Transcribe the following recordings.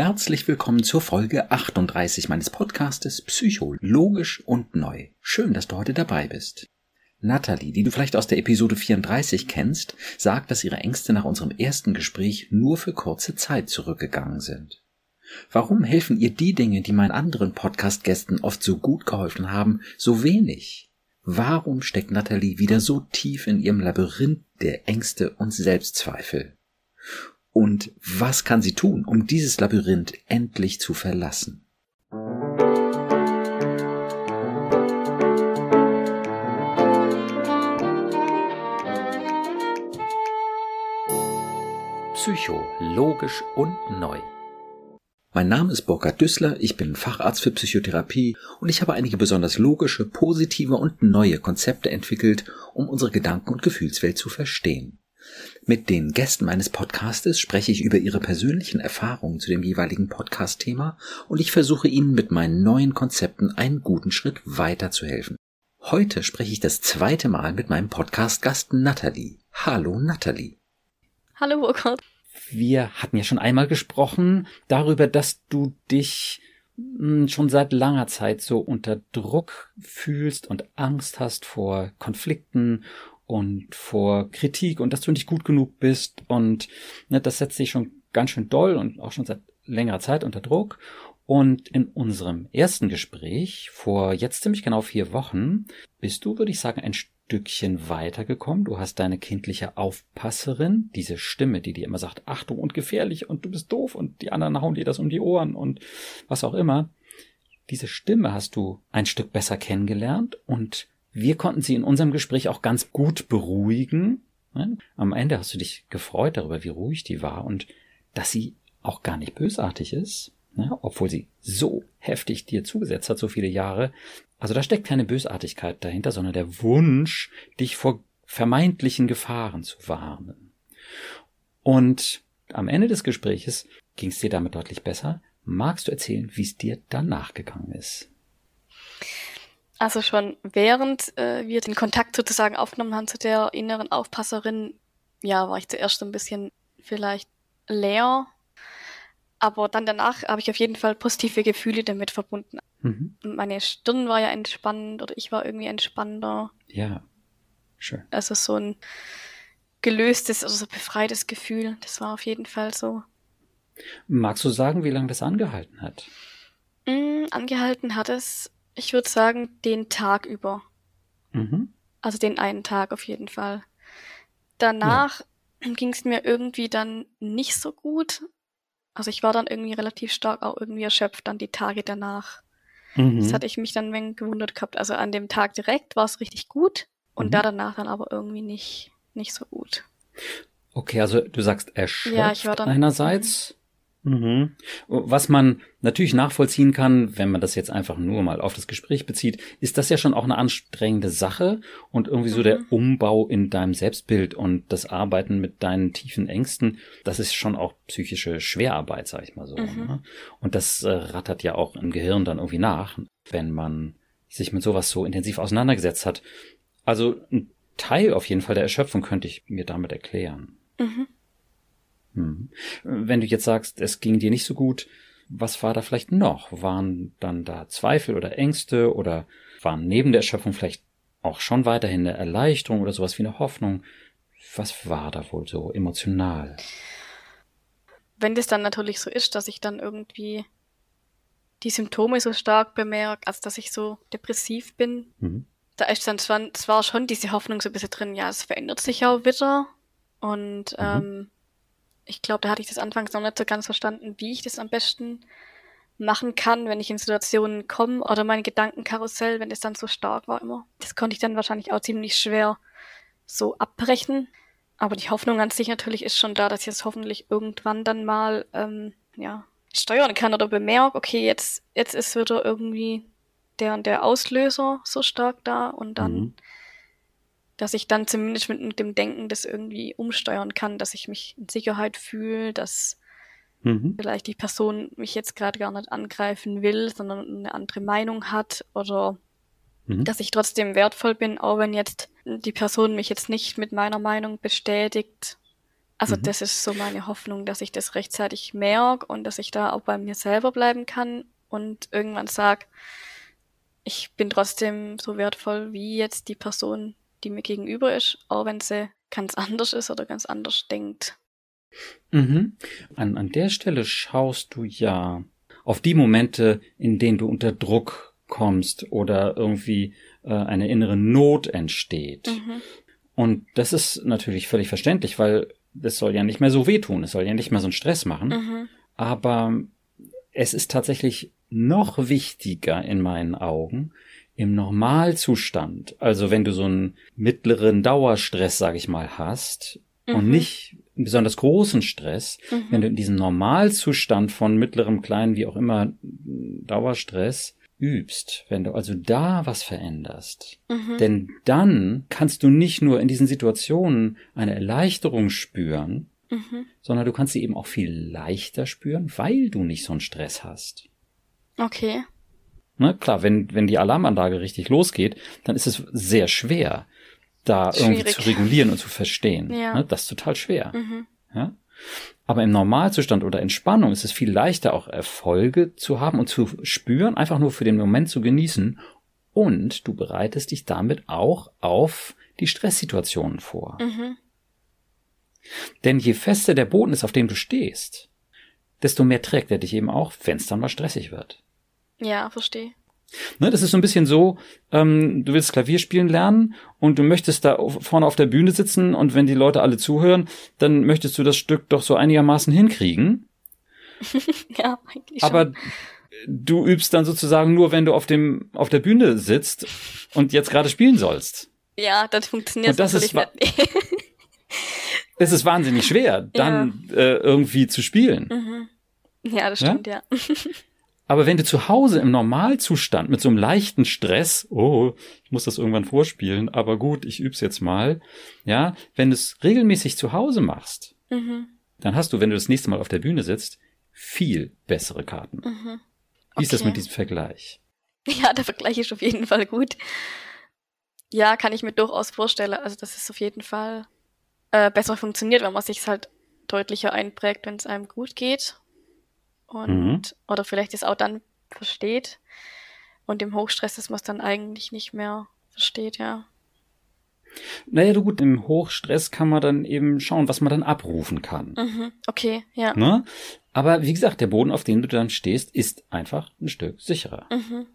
Herzlich willkommen zur Folge 38 meines Podcastes Psychologisch und Neu. Schön, dass du heute dabei bist. Natalie, die du vielleicht aus der Episode 34 kennst, sagt, dass ihre Ängste nach unserem ersten Gespräch nur für kurze Zeit zurückgegangen sind. Warum helfen ihr die Dinge, die meinen anderen Podcast-Gästen oft so gut geholfen haben, so wenig? Warum steckt Natalie wieder so tief in ihrem Labyrinth der Ängste und Selbstzweifel? Und was kann sie tun, um dieses Labyrinth endlich zu verlassen? Psycho, logisch und neu. Mein Name ist Burkhard Düssler, ich bin Facharzt für Psychotherapie und ich habe einige besonders logische, positive und neue Konzepte entwickelt, um unsere Gedanken- und Gefühlswelt zu verstehen. Mit den Gästen meines Podcastes spreche ich über ihre persönlichen Erfahrungen zu dem jeweiligen Podcast-Thema und ich versuche ihnen mit meinen neuen Konzepten einen guten Schritt weiterzuhelfen. Heute spreche ich das zweite Mal mit meinem Podcast-Gast Nathalie. Hallo Nathalie. Hallo Burkhard. Wir hatten ja schon einmal gesprochen darüber, dass du dich hm, schon seit langer Zeit so unter Druck fühlst und Angst hast vor Konflikten und vor Kritik und dass du nicht gut genug bist und ne, das setzt sich schon ganz schön doll und auch schon seit längerer Zeit unter Druck. Und in unserem ersten Gespräch vor jetzt ziemlich genau vier Wochen bist du, würde ich sagen, ein Stückchen weitergekommen. Du hast deine kindliche Aufpasserin, diese Stimme, die dir immer sagt, Achtung und gefährlich und du bist doof und die anderen hauen dir das um die Ohren und was auch immer. Diese Stimme hast du ein Stück besser kennengelernt und wir konnten sie in unserem Gespräch auch ganz gut beruhigen. Am Ende hast du dich gefreut darüber, wie ruhig die war und dass sie auch gar nicht bösartig ist, obwohl sie so heftig dir zugesetzt hat, so viele Jahre. Also da steckt keine Bösartigkeit dahinter, sondern der Wunsch, dich vor vermeintlichen Gefahren zu warnen. Und am Ende des Gespräches ging es dir damit deutlich besser. Magst du erzählen, wie es dir danach gegangen ist? Also schon während äh, wir den Kontakt sozusagen aufgenommen haben zu der inneren Aufpasserin, ja, war ich zuerst so ein bisschen vielleicht leer. Aber dann danach habe ich auf jeden Fall positive Gefühle damit verbunden. Mhm. Meine Stirn war ja entspannend oder ich war irgendwie entspannter. Ja, schön. Also so ein gelöstes oder so befreites Gefühl. Das war auf jeden Fall so. Magst du sagen, wie lange das angehalten hat? Mm, angehalten hat es ich würde sagen, den Tag über. Mhm. Also den einen Tag auf jeden Fall. Danach ja. ging es mir irgendwie dann nicht so gut. Also ich war dann irgendwie relativ stark auch irgendwie erschöpft dann die Tage danach. Mhm. Das hatte ich mich dann ein wenig gewundert gehabt. Also an dem Tag direkt war es richtig gut und mhm. da danach dann aber irgendwie nicht, nicht so gut. Okay, also du sagst erschöpft ja, ich war dann, einerseits. Mhm. Was man natürlich nachvollziehen kann, wenn man das jetzt einfach nur mal auf das Gespräch bezieht, ist das ja schon auch eine anstrengende Sache und irgendwie so der mhm. Umbau in deinem Selbstbild und das Arbeiten mit deinen tiefen Ängsten, das ist schon auch psychische Schwerarbeit, sag ich mal so. Mhm. Ne? Und das äh, rattert ja auch im Gehirn dann irgendwie nach, wenn man sich mit sowas so intensiv auseinandergesetzt hat. Also ein Teil auf jeden Fall der Erschöpfung könnte ich mir damit erklären. Mhm. Hm. Wenn du jetzt sagst, es ging dir nicht so gut, was war da vielleicht noch? Waren dann da Zweifel oder Ängste oder waren neben der Erschöpfung vielleicht auch schon weiterhin eine Erleichterung oder sowas wie eine Hoffnung? Was war da wohl so emotional? Wenn das dann natürlich so ist, dass ich dann irgendwie die Symptome so stark bemerke, als dass ich so depressiv bin, mhm. da ist dann zwar, schon diese Hoffnung so ein bisschen drin, ja, es verändert sich ja wieder und mhm. ähm, ich glaube, da hatte ich das anfangs noch nicht so ganz verstanden, wie ich das am besten machen kann, wenn ich in Situationen komme oder mein Gedankenkarussell, wenn es dann so stark war immer. Das konnte ich dann wahrscheinlich auch ziemlich schwer so abbrechen. Aber die Hoffnung an sich natürlich ist schon da, dass ich es hoffentlich irgendwann dann mal ähm, ja, steuern kann oder bemerke, okay, jetzt, jetzt ist wieder irgendwie der und der Auslöser so stark da und dann mhm dass ich dann zumindest mit dem Denken das irgendwie umsteuern kann, dass ich mich in Sicherheit fühle, dass mhm. vielleicht die Person mich jetzt gerade gar nicht angreifen will, sondern eine andere Meinung hat oder mhm. dass ich trotzdem wertvoll bin, auch wenn jetzt die Person mich jetzt nicht mit meiner Meinung bestätigt, Also mhm. das ist so meine Hoffnung, dass ich das rechtzeitig merke und dass ich da auch bei mir selber bleiben kann und irgendwann sage, ich bin trotzdem so wertvoll wie jetzt die Person, die mir gegenüber ist, auch wenn sie ganz anders ist oder ganz anders denkt. Mhm. An, an der Stelle schaust du ja auf die Momente, in denen du unter Druck kommst oder irgendwie äh, eine innere Not entsteht. Mhm. Und das ist natürlich völlig verständlich, weil es soll ja nicht mehr so wehtun, es soll ja nicht mehr so einen Stress machen. Mhm. Aber es ist tatsächlich noch wichtiger in meinen Augen, im Normalzustand, also wenn du so einen mittleren Dauerstress, sag ich mal, hast mhm. und nicht einen besonders großen Stress, mhm. wenn du in diesem Normalzustand von mittlerem, kleinen, wie auch immer, Dauerstress übst, wenn du also da was veränderst, mhm. denn dann kannst du nicht nur in diesen Situationen eine Erleichterung spüren, mhm. sondern du kannst sie eben auch viel leichter spüren, weil du nicht so einen Stress hast. Okay. Ne, klar, wenn, wenn die Alarmanlage richtig losgeht, dann ist es sehr schwer, da Schwierig. irgendwie zu regulieren und zu verstehen. Ja. Ne, das ist total schwer. Mhm. Ja? Aber im Normalzustand oder Entspannung ist es viel leichter, auch Erfolge zu haben und zu spüren, einfach nur für den Moment zu genießen. Und du bereitest dich damit auch auf die Stresssituationen vor. Mhm. Denn je fester der Boden ist, auf dem du stehst, desto mehr trägt er dich eben auch, wenn es dann mal stressig wird. Ja, verstehe. Ne, das ist so ein bisschen so, ähm, du willst Klavier spielen lernen und du möchtest da vorne auf der Bühne sitzen und wenn die Leute alle zuhören, dann möchtest du das Stück doch so einigermaßen hinkriegen. ja, eigentlich schon. Aber du übst dann sozusagen nur, wenn du auf dem auf der Bühne sitzt und jetzt gerade spielen sollst. Ja, das funktioniert und das ist nicht. es ist wahnsinnig schwer, dann ja. äh, irgendwie zu spielen. Mhm. Ja, das stimmt, ja. ja. Aber wenn du zu Hause im Normalzustand mit so einem leichten Stress, oh, ich muss das irgendwann vorspielen, aber gut, ich üb's jetzt mal, ja, wenn du es regelmäßig zu Hause machst, mhm. dann hast du, wenn du das nächste Mal auf der Bühne sitzt, viel bessere Karten. Mhm. Okay. Wie ist das mit diesem Vergleich? Ja, der Vergleich ist auf jeden Fall gut. Ja, kann ich mir durchaus vorstellen. Also, dass es auf jeden Fall äh, besser funktioniert, wenn man sich halt deutlicher einprägt, wenn es einem gut geht und mhm. oder vielleicht es auch dann versteht und im Hochstress, dass man es dann eigentlich nicht mehr versteht, ja. Naja, du gut, im Hochstress kann man dann eben schauen, was man dann abrufen kann. Mhm. Okay, ja. Ne? Aber wie gesagt, der Boden, auf dem du dann stehst, ist einfach ein Stück sicherer. Mhm.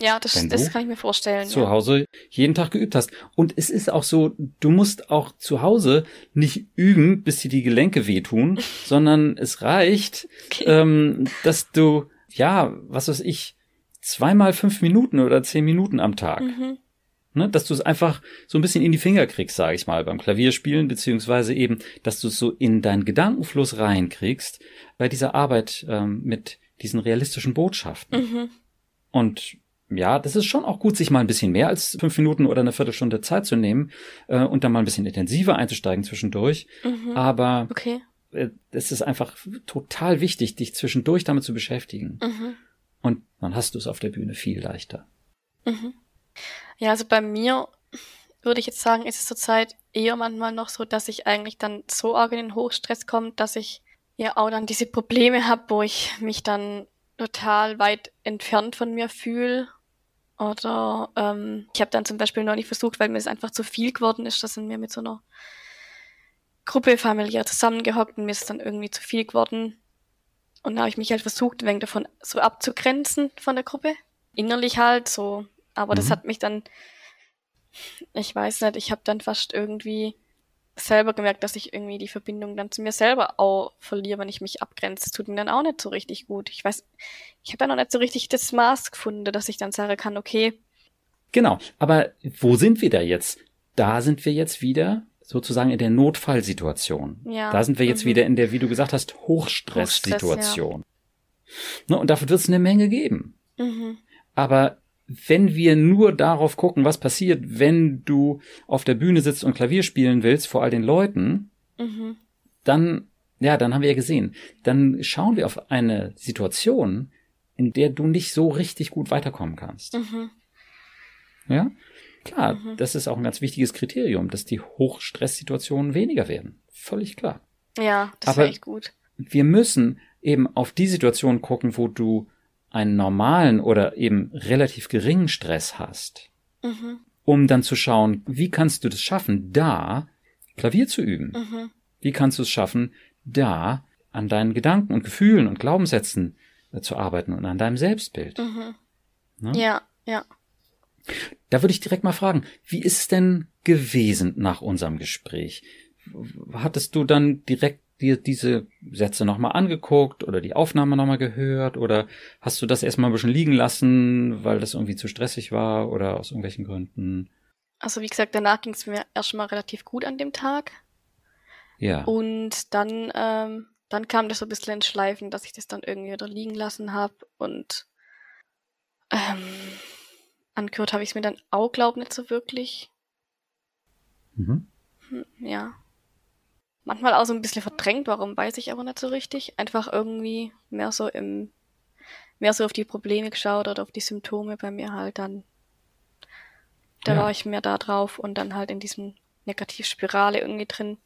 Ja, das, das kann ich mir vorstellen. Zu ja. Hause jeden Tag geübt hast. Und es ist auch so, du musst auch zu Hause nicht üben, bis dir die Gelenke wehtun, sondern es reicht, okay. ähm, dass du, ja, was weiß ich, zweimal fünf Minuten oder zehn Minuten am Tag. Mhm. Ne, dass du es einfach so ein bisschen in die Finger kriegst, sage ich mal, beim Klavierspielen, beziehungsweise eben, dass du es so in deinen Gedankenfluss reinkriegst, bei dieser Arbeit ähm, mit diesen realistischen Botschaften. Mhm. Und ja, das ist schon auch gut, sich mal ein bisschen mehr als fünf Minuten oder eine Viertelstunde Zeit zu nehmen äh, und dann mal ein bisschen intensiver einzusteigen zwischendurch. Mhm. Aber okay. äh, es ist einfach total wichtig, dich zwischendurch damit zu beschäftigen. Mhm. Und dann hast du es auf der Bühne viel leichter. Mhm. Ja, also bei mir würde ich jetzt sagen, ist es zurzeit eher manchmal noch so, dass ich eigentlich dann so arg in den Hochstress komme, dass ich ja auch dann diese Probleme habe, wo ich mich dann total weit entfernt von mir fühle oder ähm, ich habe dann zum Beispiel noch nicht versucht, weil mir es einfach zu viel geworden ist, dass wir mit so einer Gruppe familiär zusammengehockt und mir ist dann irgendwie zu viel geworden. Und da habe ich mich halt versucht, ein wenig davon so abzugrenzen von der Gruppe. Innerlich halt so. Aber mhm. das hat mich dann, ich weiß nicht, ich habe dann fast irgendwie selber gemerkt, dass ich irgendwie die Verbindung dann zu mir selber auch verliere, wenn ich mich abgrenze. Das tut mir dann auch nicht so richtig gut. Ich weiß, ich habe da noch nicht so richtig das Maß gefunden, dass ich dann sagen kann, okay. Genau, aber wo sind wir da jetzt? Da sind wir jetzt wieder sozusagen in der Notfallsituation. Ja. Da sind wir jetzt mhm. wieder in der, wie du gesagt hast, Hochstresssituation. Hochstress, ja. Ne, und dafür wird es eine Menge geben. Mhm. Aber wenn wir nur darauf gucken, was passiert, wenn du auf der Bühne sitzt und Klavier spielen willst vor all den Leuten, mhm. dann, ja, dann haben wir ja gesehen, dann schauen wir auf eine Situation, in der du nicht so richtig gut weiterkommen kannst. Mhm. Ja? Klar, mhm. das ist auch ein ganz wichtiges Kriterium, dass die Hochstresssituationen weniger werden. Völlig klar. Ja, das wäre echt gut. Wir müssen eben auf die Situation gucken, wo du einen normalen oder eben relativ geringen Stress hast, mhm. um dann zu schauen, wie kannst du das schaffen, da Klavier zu üben? Mhm. Wie kannst du es schaffen, da an deinen Gedanken und Gefühlen und Glaubenssätzen äh, zu arbeiten und an deinem Selbstbild? Mhm. Ne? Ja, ja. Da würde ich direkt mal fragen, wie ist es denn gewesen nach unserem Gespräch? Hattest du dann direkt dir diese Sätze nochmal angeguckt oder die Aufnahme nochmal gehört oder hast du das erstmal ein bisschen liegen lassen, weil das irgendwie zu stressig war oder aus irgendwelchen Gründen? Also wie gesagt, danach ging es mir erstmal relativ gut an dem Tag. Ja. Und dann, ähm, dann kam das so ein bisschen ins Schleifen, dass ich das dann irgendwie wieder liegen lassen habe und ähm, angehört habe ich es mir dann auch, glaub nicht so wirklich. Mhm. Hm, ja manchmal auch so ein bisschen verdrängt, warum weiß ich aber nicht so richtig. Einfach irgendwie mehr so im, mehr so auf die Probleme geschaut oder auf die Symptome bei mir halt dann. Da ja. war ich mehr da drauf und dann halt in diesem Negativspirale irgendwie drin.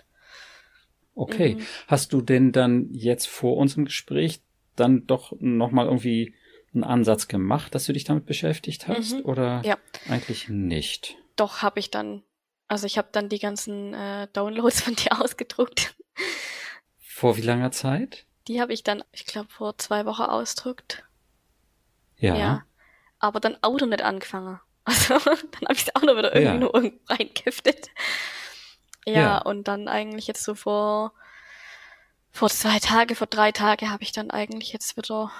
Okay. Mhm. Hast du denn dann jetzt vor unserem Gespräch dann doch nochmal irgendwie einen Ansatz gemacht, dass du dich damit beschäftigt hast? Mhm. Oder ja. eigentlich nicht? Doch, habe ich dann also ich habe dann die ganzen äh, Downloads von dir ausgedruckt. Vor wie langer Zeit? Die habe ich dann, ich glaube, vor zwei Wochen ausdruckt. Ja. ja. Aber dann Auto nicht angefangen. Also dann habe ich es auch noch wieder irgendwie ja. nur irgendwo reingeheftet. Ja, ja, und dann eigentlich jetzt so vor vor zwei Tage, vor drei Tage habe ich dann eigentlich jetzt wieder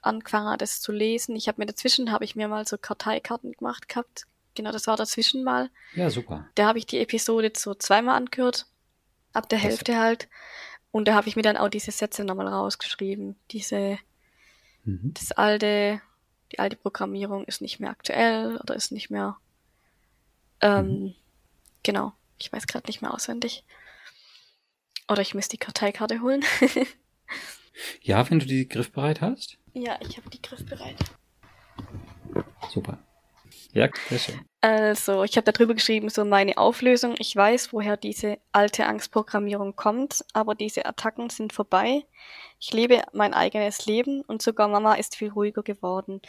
angefangen, das zu lesen. Ich habe mir dazwischen habe ich mir mal so Karteikarten gemacht gehabt, Genau, das war dazwischen mal. Ja, super. Da habe ich die Episode so zweimal angehört. Ab der Hälfte das halt. Und da habe ich mir dann auch diese Sätze nochmal rausgeschrieben. Diese, mhm. das alte, die alte Programmierung ist nicht mehr aktuell oder ist nicht mehr, ähm, mhm. genau. Ich weiß gerade nicht mehr auswendig. Oder ich müsste die Karteikarte holen. ja, wenn du die griffbereit hast. Ja, ich habe die griffbereit. Super. Ja, sehr schön. Also, ich habe darüber geschrieben, so meine Auflösung. Ich weiß, woher diese alte Angstprogrammierung kommt, aber diese Attacken sind vorbei. Ich lebe mein eigenes Leben und sogar Mama ist viel ruhiger geworden.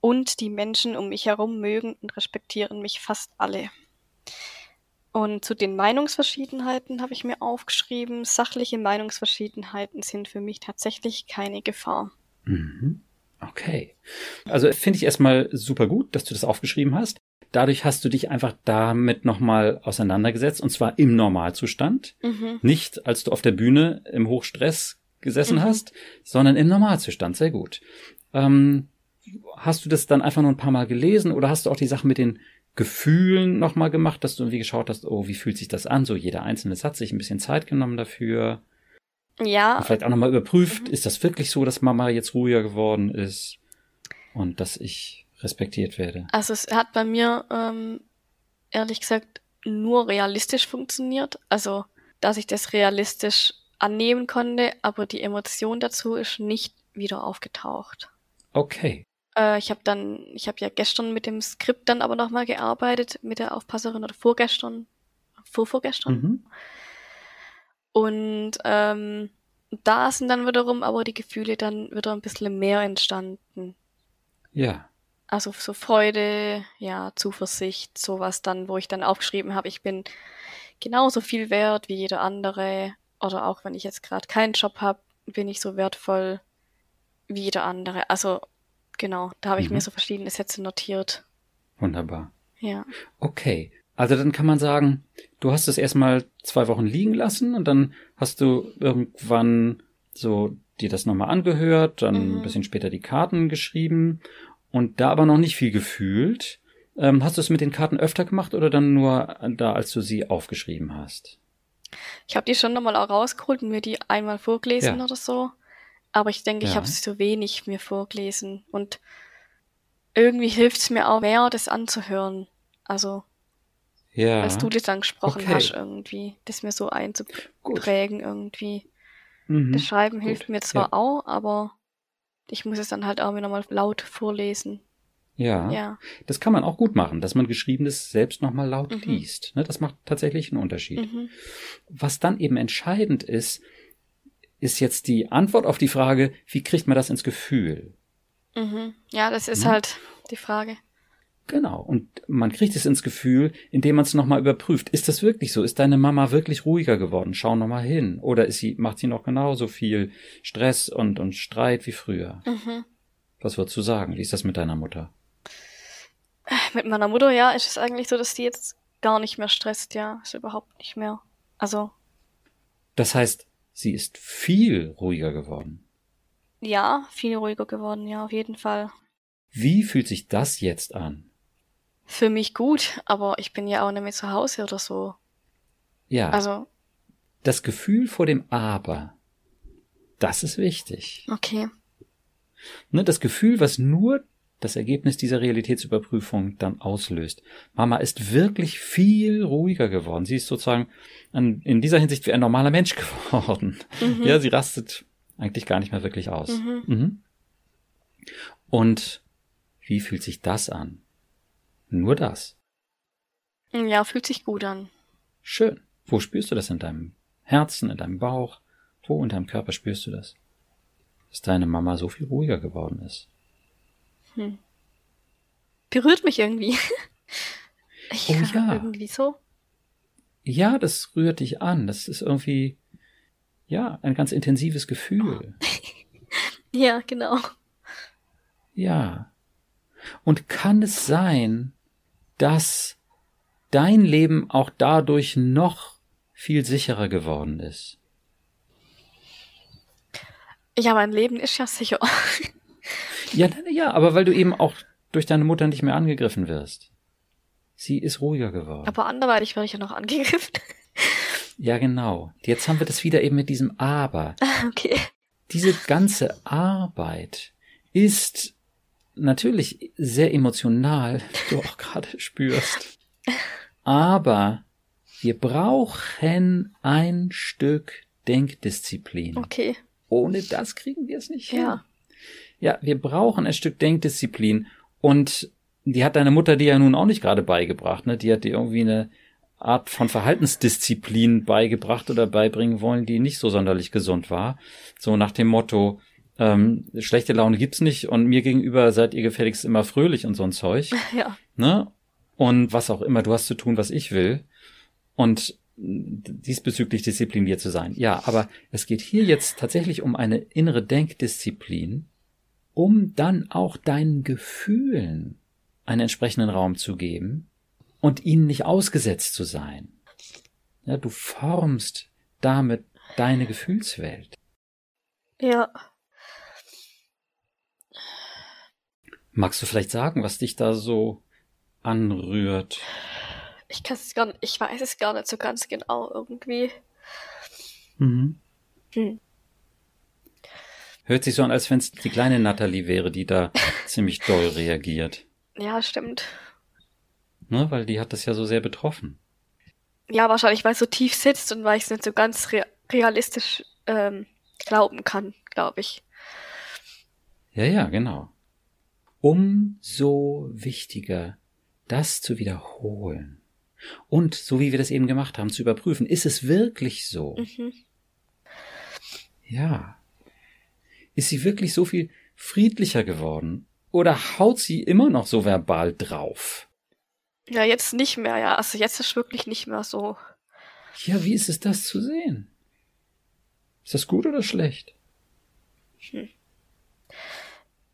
Und die Menschen um mich herum mögen und respektieren mich fast alle. Und zu den Meinungsverschiedenheiten habe ich mir aufgeschrieben, sachliche Meinungsverschiedenheiten sind für mich tatsächlich keine Gefahr. Mhm. Okay. Also finde ich erstmal super gut, dass du das aufgeschrieben hast. Dadurch hast du dich einfach damit nochmal auseinandergesetzt und zwar im Normalzustand. Mhm. Nicht als du auf der Bühne im Hochstress gesessen mhm. hast, sondern im Normalzustand. Sehr gut. Ähm, hast du das dann einfach nur ein paar Mal gelesen oder hast du auch die Sache mit den Gefühlen nochmal gemacht, dass du irgendwie geschaut hast, oh, wie fühlt sich das an? So jeder einzelne Satz, sich ein bisschen Zeit genommen dafür. Ja. Und vielleicht auch nochmal überprüft, mhm. ist das wirklich so, dass Mama jetzt ruhiger geworden ist und dass ich respektiert werde? Also es hat bei mir ähm, ehrlich gesagt nur realistisch funktioniert. Also, dass ich das realistisch annehmen konnte, aber die Emotion dazu ist nicht wieder aufgetaucht. Okay. Äh, ich habe dann, ich habe ja gestern mit dem Skript dann aber nochmal gearbeitet, mit der Aufpasserin oder vorgestern, vorvorgestern. Mhm. Und ähm, da sind dann wiederum aber die Gefühle dann wieder ein bisschen mehr entstanden. Ja. Also so Freude, ja, Zuversicht, sowas dann, wo ich dann aufgeschrieben habe, ich bin genauso viel wert wie jeder andere. Oder auch wenn ich jetzt gerade keinen Job habe, bin ich so wertvoll wie jeder andere. Also genau, da habe ich mhm. mir so verschiedene Sätze notiert. Wunderbar. Ja. Okay. Also dann kann man sagen, du hast es erstmal zwei Wochen liegen lassen und dann hast du irgendwann so dir das nochmal angehört, dann mhm. ein bisschen später die Karten geschrieben und da aber noch nicht viel gefühlt. Ähm, hast du es mit den Karten öfter gemacht oder dann nur da, als du sie aufgeschrieben hast? Ich habe die schon nochmal auch rausgeholt und mir die einmal vorgelesen ja. oder so. Aber ich denke, ja. ich habe sie so wenig mir vorgelesen. Und irgendwie hilft es mir auch mehr, das anzuhören. Also ja. Als du das dann gesprochen okay. hast, irgendwie, das mir so einzuprägen, Gut. irgendwie. Mhm. Das Schreiben Gut. hilft mir zwar ja. auch, aber ich muss es dann halt auch wieder mal laut vorlesen. Ja, Ja. das kann man auch gut machen, dass man Geschriebenes selbst nochmal laut Mhm. liest. Ne, das macht tatsächlich einen Unterschied. Mhm. Was dann eben entscheidend ist, ist jetzt die Antwort auf die Frage, wie kriegt man das ins Gefühl? Mhm. Ja, das ist Mhm. halt die Frage. Genau. Und man kriegt es ins Gefühl, indem man es nochmal überprüft. Ist das wirklich so? Ist deine Mama wirklich ruhiger geworden? Schau nochmal hin. Oder ist sie, macht sie noch genauso viel Stress und, und Streit wie früher? Mhm. Was würdest du sagen? Wie ist das mit deiner Mutter? Mit meiner Mutter, ja, ist es eigentlich so, dass die jetzt gar nicht mehr stresst, ja. Ist überhaupt nicht mehr. Also, Das heißt, sie ist viel ruhiger geworden. ja, viel ruhiger geworden, ja, auf jeden Fall. Wie fühlt sich das jetzt an? Für mich gut, aber ich bin ja auch nicht mehr zu Hause oder so. Ja, Also, das Gefühl vor dem Aber, das ist wichtig. okay. Ne, das Gefühl, was nur das Ergebnis dieser Realitätsüberprüfung dann auslöst. Mama ist wirklich viel ruhiger geworden. Sie ist sozusagen an, in dieser Hinsicht wie ein normaler Mensch geworden. Mhm. Ja, sie rastet eigentlich gar nicht mehr wirklich aus. Mhm. Mhm. Und wie fühlt sich das an? Nur das. Ja, fühlt sich gut an. Schön. Wo spürst du das in deinem Herzen, in deinem Bauch? Wo in deinem Körper spürst du das? Dass deine Mama so viel ruhiger geworden ist. Hm. Berührt mich irgendwie. Ich, Oh ja. Irgendwie so. Ja, das rührt dich an. Das ist irgendwie, ja, ein ganz intensives Gefühl. Ja, genau. Ja. Und kann es sein, dass dein Leben auch dadurch noch viel sicherer geworden ist? Ja, mein Leben ist ja sicher. Ja, ja, aber weil du eben auch durch deine Mutter nicht mehr angegriffen wirst. Sie ist ruhiger geworden. Aber anderweitig werde ich ja noch angegriffen. ja, genau. Jetzt haben wir das wieder eben mit diesem Aber. Okay. Diese ganze Arbeit ist natürlich sehr emotional, wie du auch gerade spürst. Aber wir brauchen ein Stück Denkdisziplin. Okay. Ohne das kriegen wir es nicht hin. Ja. Ja, wir brauchen ein Stück Denkdisziplin. Und die hat deine Mutter dir ja nun auch nicht gerade beigebracht, ne? Die hat dir irgendwie eine Art von Verhaltensdisziplin beigebracht oder beibringen wollen, die nicht so sonderlich gesund war. So nach dem Motto, ähm, schlechte Laune gibt's nicht und mir gegenüber seid ihr gefälligst immer fröhlich und so ein Zeug, Ja. ne? Und was auch immer, du hast zu tun, was ich will. Und diesbezüglich diszipliniert zu sein. Ja, aber es geht hier jetzt tatsächlich um eine innere Denkdisziplin, um dann auch deinen Gefühlen einen entsprechenden Raum zu geben und ihnen nicht ausgesetzt zu sein. Ja, du formst damit deine Gefühlswelt. Ja. Magst du vielleicht sagen, was dich da so anrührt? Ich kann es gar nicht, ich weiß es gar nicht so ganz genau irgendwie. Mhm. Hm. Hört sich so an, als wenn es die kleine Natalie wäre, die da ziemlich doll reagiert. Ja, stimmt. Ne, weil die hat das ja so sehr betroffen. Ja, wahrscheinlich, weil es so tief sitzt und weil ich es nicht so ganz rea realistisch ähm, glauben kann, glaube ich. Ja, ja, genau. Umso wichtiger, das zu wiederholen. Und, so wie wir das eben gemacht haben, zu überprüfen, ist es wirklich so? Mhm. Ja. Ist sie wirklich so viel friedlicher geworden? Oder haut sie immer noch so verbal drauf? Ja, jetzt nicht mehr, ja. Also jetzt ist wirklich nicht mehr so. Ja, wie ist es das zu sehen? Ist das gut oder schlecht?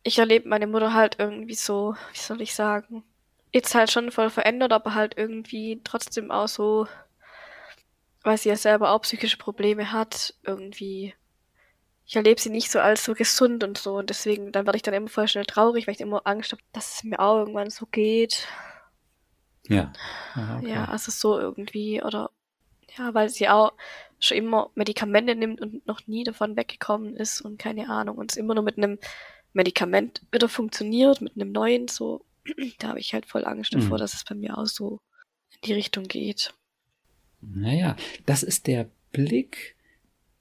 Ich erlebe meine Mutter halt irgendwie so, wie soll ich sagen, jetzt halt schon voll verändert, aber halt irgendwie trotzdem auch so, weil sie ja selber auch psychische Probleme hat, irgendwie. Ich erlebe sie nicht so als so gesund und so und deswegen, dann werde ich dann immer voll schnell traurig, weil ich immer Angst habe, dass es mir auch irgendwann so geht. Ja. Aha, okay. Ja, also so irgendwie oder ja, weil sie auch schon immer Medikamente nimmt und noch nie davon weggekommen ist und keine Ahnung und es immer nur mit einem Medikament wieder funktioniert, mit einem neuen so. Da habe ich halt voll Angst davor, Mhm. dass es bei mir auch so in die Richtung geht. Naja, das ist der Blick,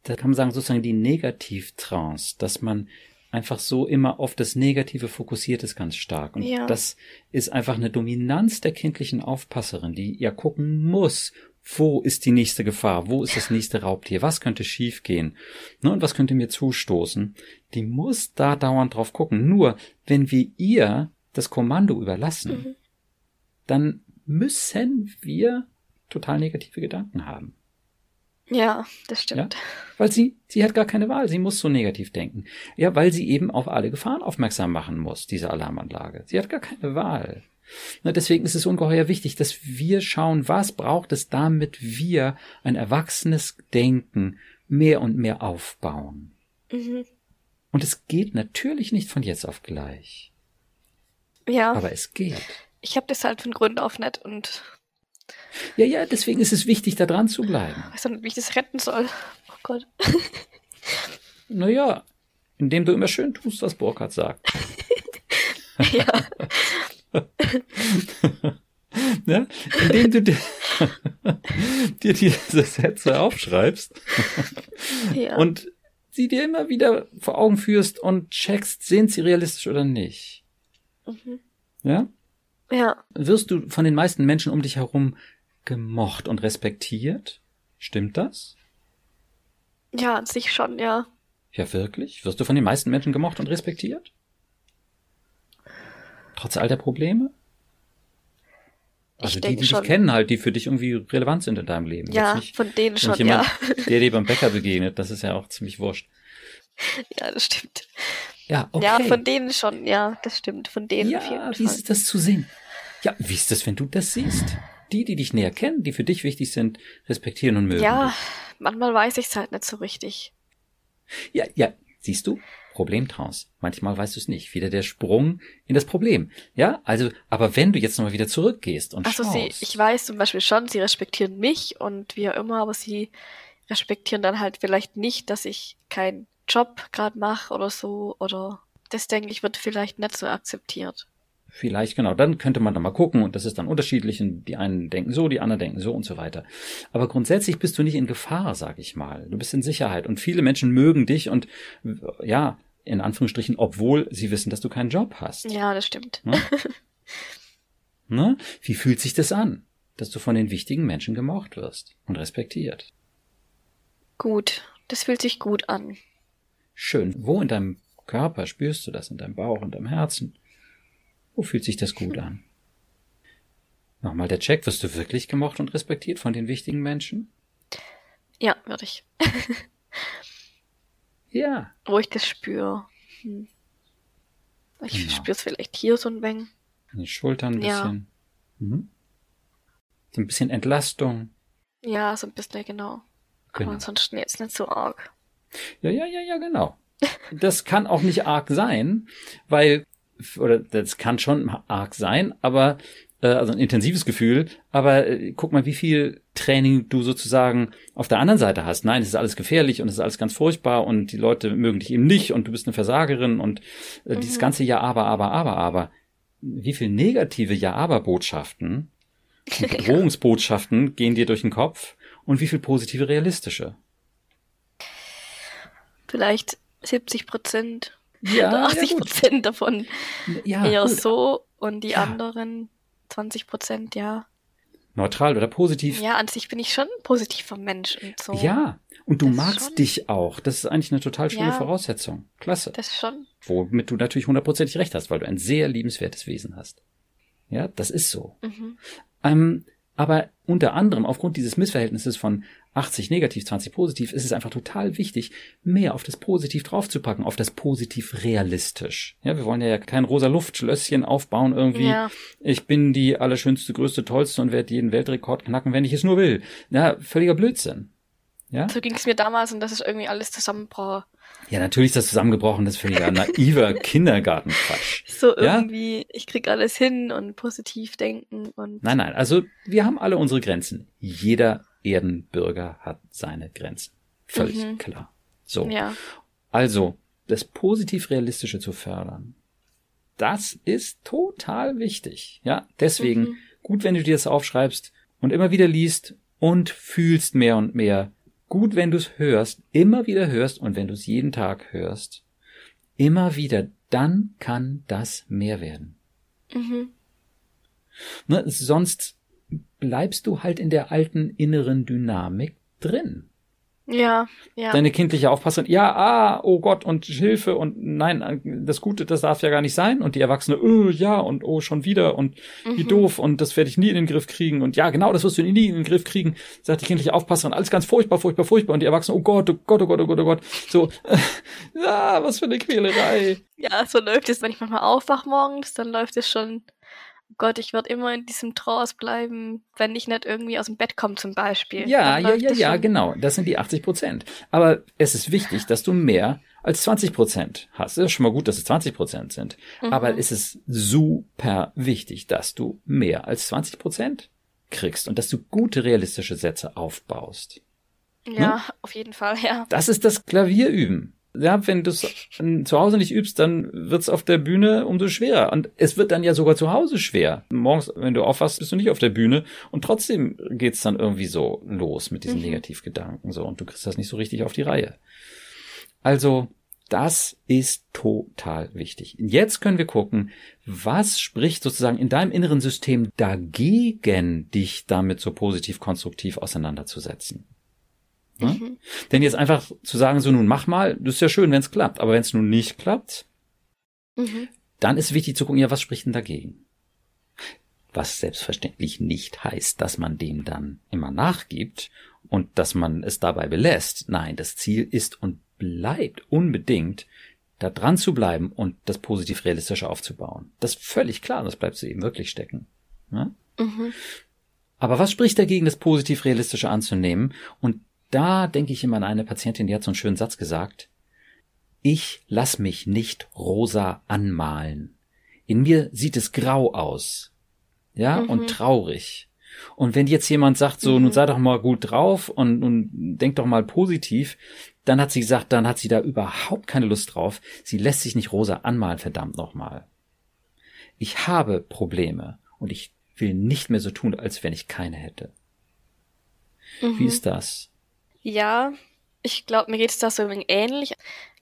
da kann man sagen, sozusagen die Negativtrance, dass man einfach so immer auf das Negative fokussiert ist ganz stark. Und ja. das ist einfach eine Dominanz der kindlichen Aufpasserin, die ja gucken muss, wo ist die nächste Gefahr? Wo ist das nächste Raubtier? Was könnte schiefgehen? Ne, und was könnte mir zustoßen? Die muss da dauernd drauf gucken. Nur, wenn wir ihr das Kommando überlassen, mhm. dann müssen wir total negative Gedanken haben. Ja, das stimmt. Ja? Weil sie, sie hat gar keine Wahl. Sie muss so negativ denken. Ja, weil sie eben auf alle Gefahren aufmerksam machen muss, diese Alarmanlage. Sie hat gar keine Wahl. Deswegen ist es ungeheuer wichtig, dass wir schauen, was braucht es, damit wir ein erwachsenes Denken mehr und mehr aufbauen. Mhm. Und es geht natürlich nicht von jetzt auf gleich. Ja. Aber es geht. Ich habe das halt von Grund auf nicht und. Ja, ja, deswegen ist es wichtig, da dran zu bleiben. Ich weiß nicht, wie ich das retten soll. Oh Gott. naja, indem du immer schön tust, was Burkhardt sagt. ja. Ja? Indem du dir, dir diese Sätze aufschreibst ja. und sie dir immer wieder vor Augen führst und checkst, sind sie realistisch oder nicht. Mhm. Ja? Ja. Wirst du von den meisten Menschen um dich herum gemocht und respektiert? Stimmt das? Ja, an sich schon, ja. Ja, wirklich? Wirst du von den meisten Menschen gemocht und respektiert? Trotz all der Probleme? Also die, die dich kennen halt, die für dich irgendwie relevant sind in deinem Leben. Ja, nicht, von denen schon, jemand, ja. Der dir beim Bäcker begegnet, das ist ja auch ziemlich wurscht. Ja, das stimmt. Ja, okay. Ja, von denen schon, ja, das stimmt. Von denen ja, auf jeden wie ist das zu sehen? Ja, wie ist das, wenn du das siehst? Die, die dich näher kennen, die für dich wichtig sind, respektieren und mögen. Ja, manchmal weiß ich es halt nicht so richtig. Ja, ja, siehst du? Problem draus. Manchmal weißt du es nicht. Wieder der Sprung in das Problem. Ja, also, aber wenn du jetzt nochmal wieder zurückgehst und schaust. Sie, ich weiß zum Beispiel schon, sie respektieren mich und wie auch immer, aber sie respektieren dann halt vielleicht nicht, dass ich keinen Job gerade mache oder so oder das denke ich wird vielleicht nicht so akzeptiert. Vielleicht, genau. Dann könnte man da mal gucken und das ist dann unterschiedlich und die einen denken so, die anderen denken so und so weiter. Aber grundsätzlich bist du nicht in Gefahr, sag ich mal. Du bist in Sicherheit und viele Menschen mögen dich und ja, in Anführungsstrichen, obwohl sie wissen, dass du keinen Job hast. Ja, das stimmt. Ne? ne? Wie fühlt sich das an, dass du von den wichtigen Menschen gemocht wirst und respektiert? Gut, das fühlt sich gut an. Schön. Wo in deinem Körper spürst du das? In deinem Bauch, in deinem Herzen? Wo fühlt sich das gut an? Nochmal der Check. Wirst du wirklich gemocht und respektiert von den wichtigen Menschen? Ja, würde ich. ja. Wo ich das spüre. Hm. Ich genau. spüre es vielleicht hier so ein wenig. In den Schultern ein bisschen. Ja. Mhm. So ein bisschen Entlastung. Ja, so ein bisschen, genau. genau. Aber ansonsten jetzt nicht so arg. Ja, ja, ja, ja, genau. Das kann auch nicht arg sein, weil oder das kann schon arg sein, aber also ein intensives Gefühl, aber äh, guck mal, wie viel Training du sozusagen auf der anderen Seite hast. Nein, es ist alles gefährlich und es ist alles ganz furchtbar und die Leute mögen dich eben nicht und du bist eine Versagerin und äh, mhm. dieses ganze Ja, aber, aber, aber, aber. Wie viel negative Ja-aber-Botschaften, Bedrohungsbotschaften gehen dir durch den Kopf und wie viel positive realistische? Vielleicht 70 Prozent ja, 80 Prozent ja, davon ja, eher gut. so und die ja. anderen 20 Prozent, ja. Neutral oder positiv? Ja, an sich bin ich schon ein positiver Mensch und so. Ja, und du das magst schon. dich auch. Das ist eigentlich eine total schöne Voraussetzung. Klasse. Das schon. Womit du natürlich hundertprozentig recht hast, weil du ein sehr liebenswertes Wesen hast. Ja, das ist so. Mhm. Ähm, aber unter anderem aufgrund dieses Missverhältnisses von 80 negativ, 20 positiv, ist es einfach total wichtig, mehr auf das Positiv draufzupacken, auf das Positiv realistisch. Ja, wir wollen ja kein rosa Luftschlösschen aufbauen irgendwie. Ja. Ich bin die allerschönste, größte, tollste und werde jeden Weltrekord knacken, wenn ich es nur will. Ja, völliger Blödsinn. Ja? So ging es mir damals und das ist irgendwie alles zusammenbrach. Ja, natürlich ist das zusammengebrochen, das ist völliger naiver Kindergartenquatsch. So irgendwie, ja? ich krieg alles hin und positiv denken und. Nein, nein, also wir haben alle unsere Grenzen. Jeder Erdenbürger hat seine Grenzen. Völlig mhm. klar. So. Ja. Also, das positiv Realistische zu fördern, das ist total wichtig. Ja, deswegen mhm. gut, wenn du dir das aufschreibst und immer wieder liest und fühlst mehr und mehr. Gut, wenn du es hörst, immer wieder hörst und wenn du es jeden Tag hörst. immer wieder, dann kann das mehr werden. Mhm. Ne, sonst bleibst du halt in der alten inneren Dynamik drin. Ja, ja. Deine kindliche Aufpasserin, ja, ah, oh Gott, und Hilfe und nein, das Gute, das darf ja gar nicht sein. Und die Erwachsene, oh, ja, und oh, schon wieder und wie mhm. doof und das werde ich nie in den Griff kriegen. Und ja, genau, das wirst du nie in den Griff kriegen, sagt die kindliche Aufpasserin, alles ganz furchtbar, furchtbar, furchtbar. Und die Erwachsene, oh Gott, oh Gott, oh Gott, oh Gott, oh Gott. So, ja, was für eine Quälerei. Ja, so läuft es, wenn ich manchmal aufwach morgens, dann läuft es schon Gott, ich werde immer in diesem Trance bleiben, wenn ich nicht irgendwie aus dem Bett komme zum Beispiel. Ja, ja, ja, ja, genau. Das sind die 80 Prozent. Aber es ist wichtig, dass du mehr als 20 Prozent hast. Es ist schon mal gut, dass es 20 Prozent sind. Mhm. Aber es ist super wichtig, dass du mehr als 20 Prozent kriegst und dass du gute realistische Sätze aufbaust. Ja, hm? auf jeden Fall, ja. Das ist das Klavierüben ja, wenn du es zu Hause nicht übst, dann wird es auf der Bühne umso schwerer. Und es wird dann ja sogar zu Hause schwer. Morgens, wenn du aufwachst, bist du nicht auf der Bühne und trotzdem geht's dann irgendwie so los mit diesen mhm. Negativgedanken so und du kriegst das nicht so richtig auf die Reihe. Also, das ist total wichtig. Jetzt können wir gucken, was spricht sozusagen in deinem inneren System dagegen, dich damit so positiv konstruktiv auseinanderzusetzen. Ne? Mhm. Denn jetzt einfach zu sagen, so nun mach mal, das ist ja schön, wenn es klappt. Aber wenn es nun nicht klappt, mhm. dann ist wichtig zu gucken, ja, was spricht denn dagegen? Was selbstverständlich nicht heißt, dass man dem dann immer nachgibt und dass man es dabei belässt. Nein, das Ziel ist und bleibt unbedingt, da dran zu bleiben und das positiv realistische aufzubauen. Das ist völlig klar, das bleibt so eben wirklich stecken. Ja? Mhm. Aber was spricht dagegen, das positiv realistische anzunehmen und da denke ich immer an eine Patientin, die hat so einen schönen Satz gesagt. Ich lass mich nicht rosa anmalen. In mir sieht es grau aus. Ja, mhm. und traurig. Und wenn jetzt jemand sagt, so, mhm. nun sei doch mal gut drauf und, und denk doch mal positiv, dann hat sie gesagt, dann hat sie da überhaupt keine Lust drauf. Sie lässt sich nicht rosa anmalen, verdammt nochmal. Ich habe Probleme und ich will nicht mehr so tun, als wenn ich keine hätte. Mhm. Wie ist das? Ja, ich glaube, mir geht es da so ähnlich.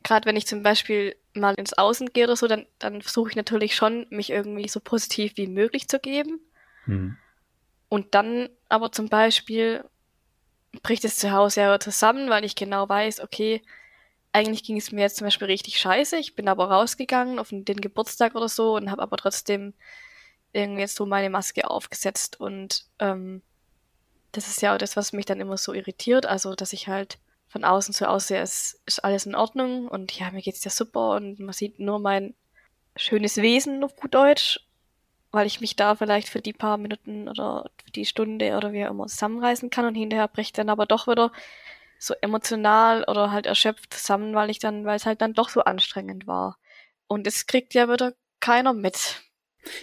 Gerade wenn ich zum Beispiel mal ins Außen gehe oder so, dann, dann versuche ich natürlich schon, mich irgendwie so positiv wie möglich zu geben. Hm. Und dann aber zum Beispiel bricht es zu Hause ja zusammen, weil ich genau weiß, okay, eigentlich ging es mir jetzt zum Beispiel richtig scheiße. Ich bin aber rausgegangen auf den Geburtstag oder so und habe aber trotzdem irgendwie jetzt so meine Maske aufgesetzt und ähm, das ist ja auch das, was mich dann immer so irritiert. Also, dass ich halt von außen so aussehe, es ist alles in Ordnung und ja, mir geht's ja super und man sieht nur mein schönes Wesen auf gut Deutsch, weil ich mich da vielleicht für die paar Minuten oder für die Stunde oder wie auch immer zusammenreißen kann und hinterher bricht dann aber doch wieder so emotional oder halt erschöpft zusammen, weil ich dann, weil es halt dann doch so anstrengend war. Und es kriegt ja wieder keiner mit.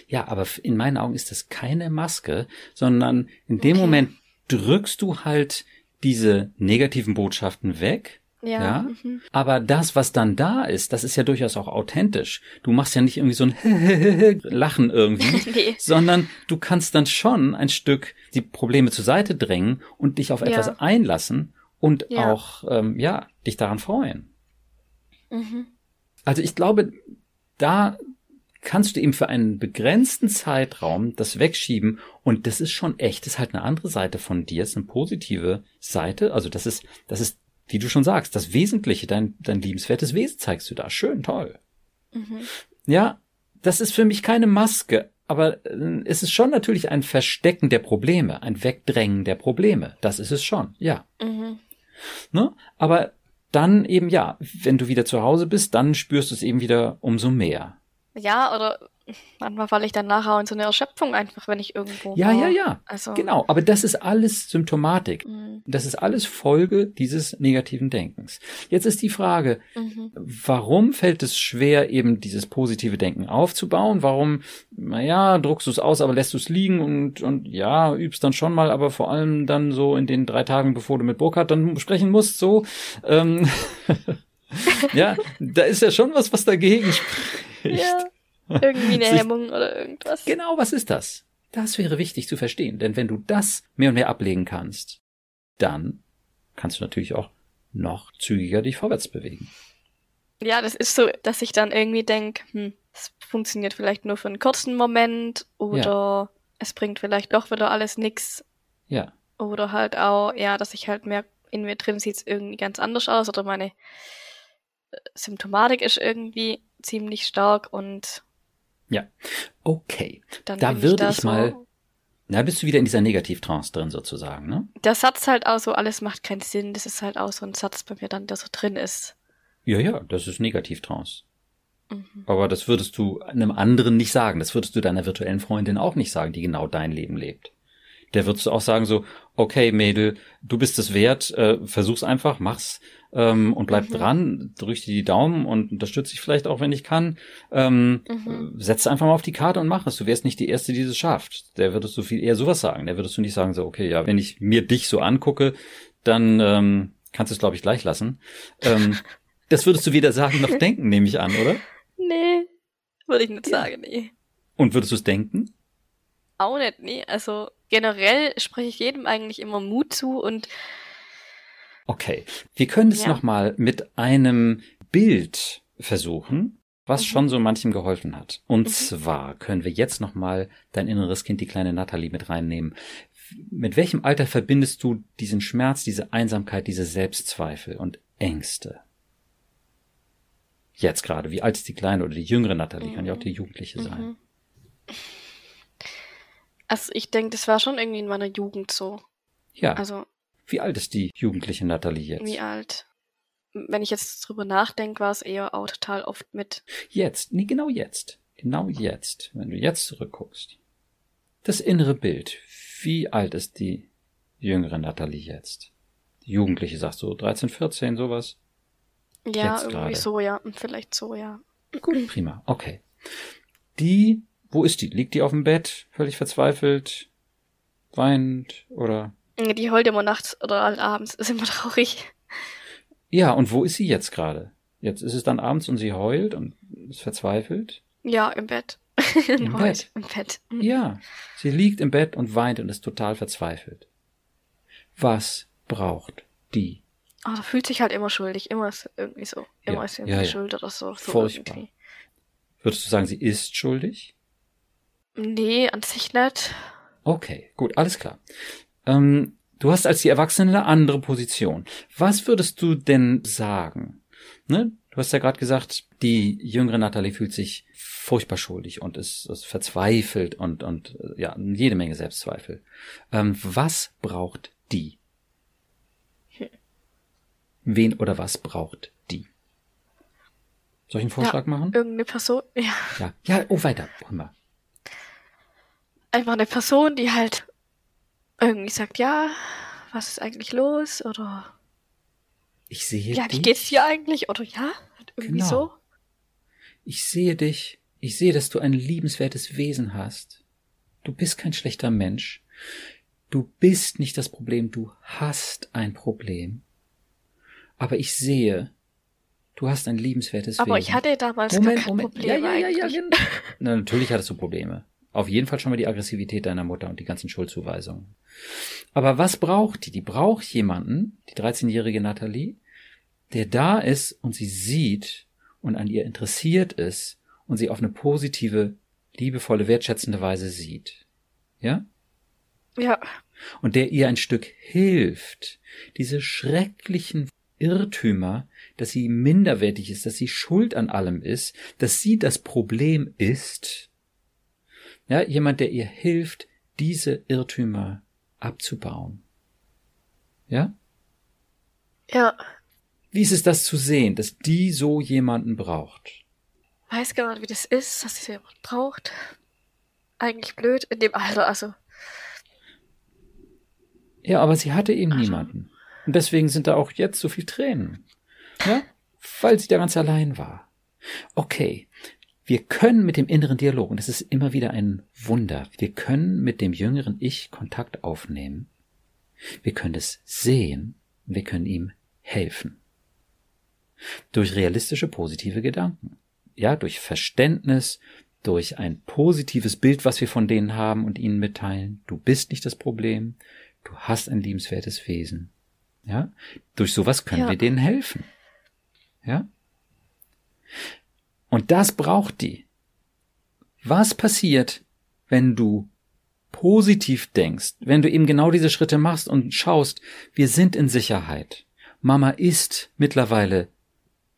Ja, aber in meinen Augen ist das keine Maske, sondern in dem okay. Moment drückst du halt diese negativen Botschaften weg. Ja. ja? Mhm. Aber das, was dann da ist, das ist ja durchaus auch authentisch. Du machst ja nicht irgendwie so ein Lachen irgendwie, nee. sondern du kannst dann schon ein Stück die Probleme zur Seite drängen und dich auf ja. etwas einlassen und ja. auch, ähm, ja, dich daran freuen. Mhm. Also ich glaube, da kannst du eben für einen begrenzten Zeitraum das wegschieben und das ist schon echt, das ist halt eine andere Seite von dir, das ist eine positive Seite, also das ist, das ist, wie du schon sagst, das Wesentliche, dein, dein liebenswertes Wesen zeigst du da, schön, toll. Mhm. Ja, das ist für mich keine Maske, aber äh, es ist schon natürlich ein Verstecken der Probleme, ein Wegdrängen der Probleme, das ist es schon, ja. Mhm. Ne? Aber dann eben ja, wenn du wieder zu Hause bist, dann spürst du es eben wieder umso mehr. Ja, oder manchmal falle ich dann nachher in so eine Erschöpfung einfach, wenn ich irgendwo. Ja, war. ja, ja. Also, genau. Aber das ist alles Symptomatik. Mhm. Das ist alles Folge dieses negativen Denkens. Jetzt ist die Frage, mhm. warum fällt es schwer, eben dieses positive Denken aufzubauen? Warum, naja, druckst du es aus, aber lässt du es liegen und, und ja, übst dann schon mal, aber vor allem dann so in den drei Tagen, bevor du mit Burkhardt dann sprechen musst, so. Ähm, ja, da ist ja schon was, was dagegen spricht. Ja, irgendwie eine Hemmung oder irgendwas. Genau, was ist das? Das wäre wichtig zu verstehen, denn wenn du das mehr und mehr ablegen kannst, dann kannst du natürlich auch noch zügiger dich vorwärts bewegen. Ja, das ist so, dass ich dann irgendwie denke, hm, es funktioniert vielleicht nur für einen kurzen Moment oder ja. es bringt vielleicht doch wieder alles nix. Ja. Oder halt auch, ja, dass ich halt merke, in mir drin sieht es irgendwie ganz anders aus oder meine äh, Symptomatik ist irgendwie ziemlich stark und ja, okay. Dann da würde ich, ich mal, so, na, bist du wieder in dieser Negativtrance drin sozusagen, ne? Der Satz halt auch so, alles macht keinen Sinn, das ist halt auch so ein Satz bei mir dann, der so drin ist. Ja, ja, das ist Negativtrance. Mhm. Aber das würdest du einem anderen nicht sagen. Das würdest du deiner virtuellen Freundin auch nicht sagen, die genau dein Leben lebt. Der würdest du auch sagen so, okay, Mädel, du bist es wert, äh, versuch's einfach, mach's ähm, und bleib mhm. dran, drück dir die Daumen und unterstütze dich vielleicht auch, wenn ich kann. Ähm, mhm. Setz einfach mal auf die Karte und mach es. Du wärst nicht die Erste, die es schafft. Der würdest du viel eher sowas sagen. Der würdest du nicht sagen so, okay, ja, wenn ich mir dich so angucke, dann ähm, kannst du es, glaube ich, gleich lassen. Ähm, Das würdest du weder sagen noch denken, nehme ich an, oder? Nee, würde ich nicht sagen, nee. Und würdest du es denken? Auch nicht, nee. Also generell spreche ich jedem eigentlich immer Mut zu und Okay, wir können es ja. nochmal mit einem Bild versuchen, was mhm. schon so manchem geholfen hat. Und mhm. zwar können wir jetzt nochmal dein inneres Kind, die kleine Natalie, mit reinnehmen. Mit welchem Alter verbindest du diesen Schmerz, diese Einsamkeit, diese Selbstzweifel und Ängste? Jetzt gerade. Wie alt ist die kleine oder die jüngere Natalie? Mhm. Kann ja auch die Jugendliche sein. Mhm. Also ich denke, das war schon irgendwie in meiner Jugend so. Ja. Also. Wie alt ist die jugendliche Natalie jetzt? Wie alt? Wenn ich jetzt drüber nachdenke, war es eher auch total oft mit. Jetzt, nee, genau jetzt. Genau jetzt. Wenn du jetzt zurückguckst. Das innere Bild. Wie alt ist die jüngere Natalie jetzt? Die Jugendliche sagst du 13, 14, sowas? Ja, irgendwie grade. so, ja. Vielleicht so, ja. Gut, prima. Okay. Die, wo ist die? Liegt die auf dem Bett, völlig verzweifelt, weint oder? Die heult immer nachts oder abends, ist immer traurig. Ja, und wo ist sie jetzt gerade? Jetzt ist es dann abends und sie heult und ist verzweifelt? Ja, im Bett. Im Bett. Im Bett. Mhm. Ja, sie liegt im Bett und weint und ist total verzweifelt. Was braucht die? Oh, da fühlt sich halt immer schuldig. Immer ist irgendwie so. Immer ja, ist irgendwie ja, ja. schuld oder so. so Furchtbar. Irgendwie. Würdest du sagen, sie ist schuldig? Nee, an sich nicht. Okay, gut, alles klar. Ähm, du hast als die Erwachsene eine andere Position. Was würdest du denn sagen? Ne? Du hast ja gerade gesagt, die jüngere Natalie fühlt sich furchtbar schuldig und ist, ist verzweifelt und, und ja, jede Menge Selbstzweifel. Ähm, was braucht die? Wen oder was braucht die? Soll ich einen Vorschlag ja, machen? Irgendeine Person, ja. Ja, ja, oh, weiter, mal. Einfach eine Person, die halt irgendwie sagt, ja, was ist eigentlich los? Oder ich sehe Ja, wie geht's dir eigentlich? Oder ja, irgendwie genau. so. Ich sehe dich. Ich sehe, dass du ein liebenswertes Wesen hast. Du bist kein schlechter Mensch. Du bist nicht das Problem, du hast ein Problem. Aber ich sehe, du hast ein liebenswertes Aber Wesen. ich hatte damals Moment, gar Moment. Probleme ja, ja, ja, ja, genau. Na, natürlich hattest du Probleme. Auf jeden Fall schon mal die Aggressivität deiner Mutter und die ganzen Schuldzuweisungen. Aber was braucht die? Die braucht jemanden, die 13-jährige Nathalie, der da ist und sie sieht und an ihr interessiert ist und sie auf eine positive, liebevolle, wertschätzende Weise sieht. Ja? Ja. Und der ihr ein Stück hilft, diese schrecklichen Irrtümer, dass sie minderwertig ist, dass sie schuld an allem ist, dass sie das Problem ist. Ja, jemand, der ihr hilft, diese Irrtümer abzubauen. Ja? Ja. Wie ist es das zu sehen, dass die so jemanden braucht? Weiß gar nicht, wie das ist, dass sie jemanden braucht. Eigentlich blöd in dem Alter, also. Ja, aber sie hatte eben also. niemanden. Und deswegen sind da auch jetzt so viel Tränen. Ja? Weil sie da ganz allein war. Okay. Wir können mit dem inneren Dialog, und das ist immer wieder ein Wunder, wir können mit dem jüngeren Ich Kontakt aufnehmen. Wir können es sehen, wir können ihm helfen. Durch realistische positive Gedanken. Ja, durch Verständnis, durch ein positives Bild, was wir von denen haben und ihnen mitteilen. Du bist nicht das Problem. Du hast ein liebenswertes Wesen. Ja, durch sowas können ja. wir denen helfen. Ja, Und das braucht die. Was passiert, wenn du positiv denkst, wenn du eben genau diese Schritte machst und schaust, wir sind in Sicherheit. Mama ist mittlerweile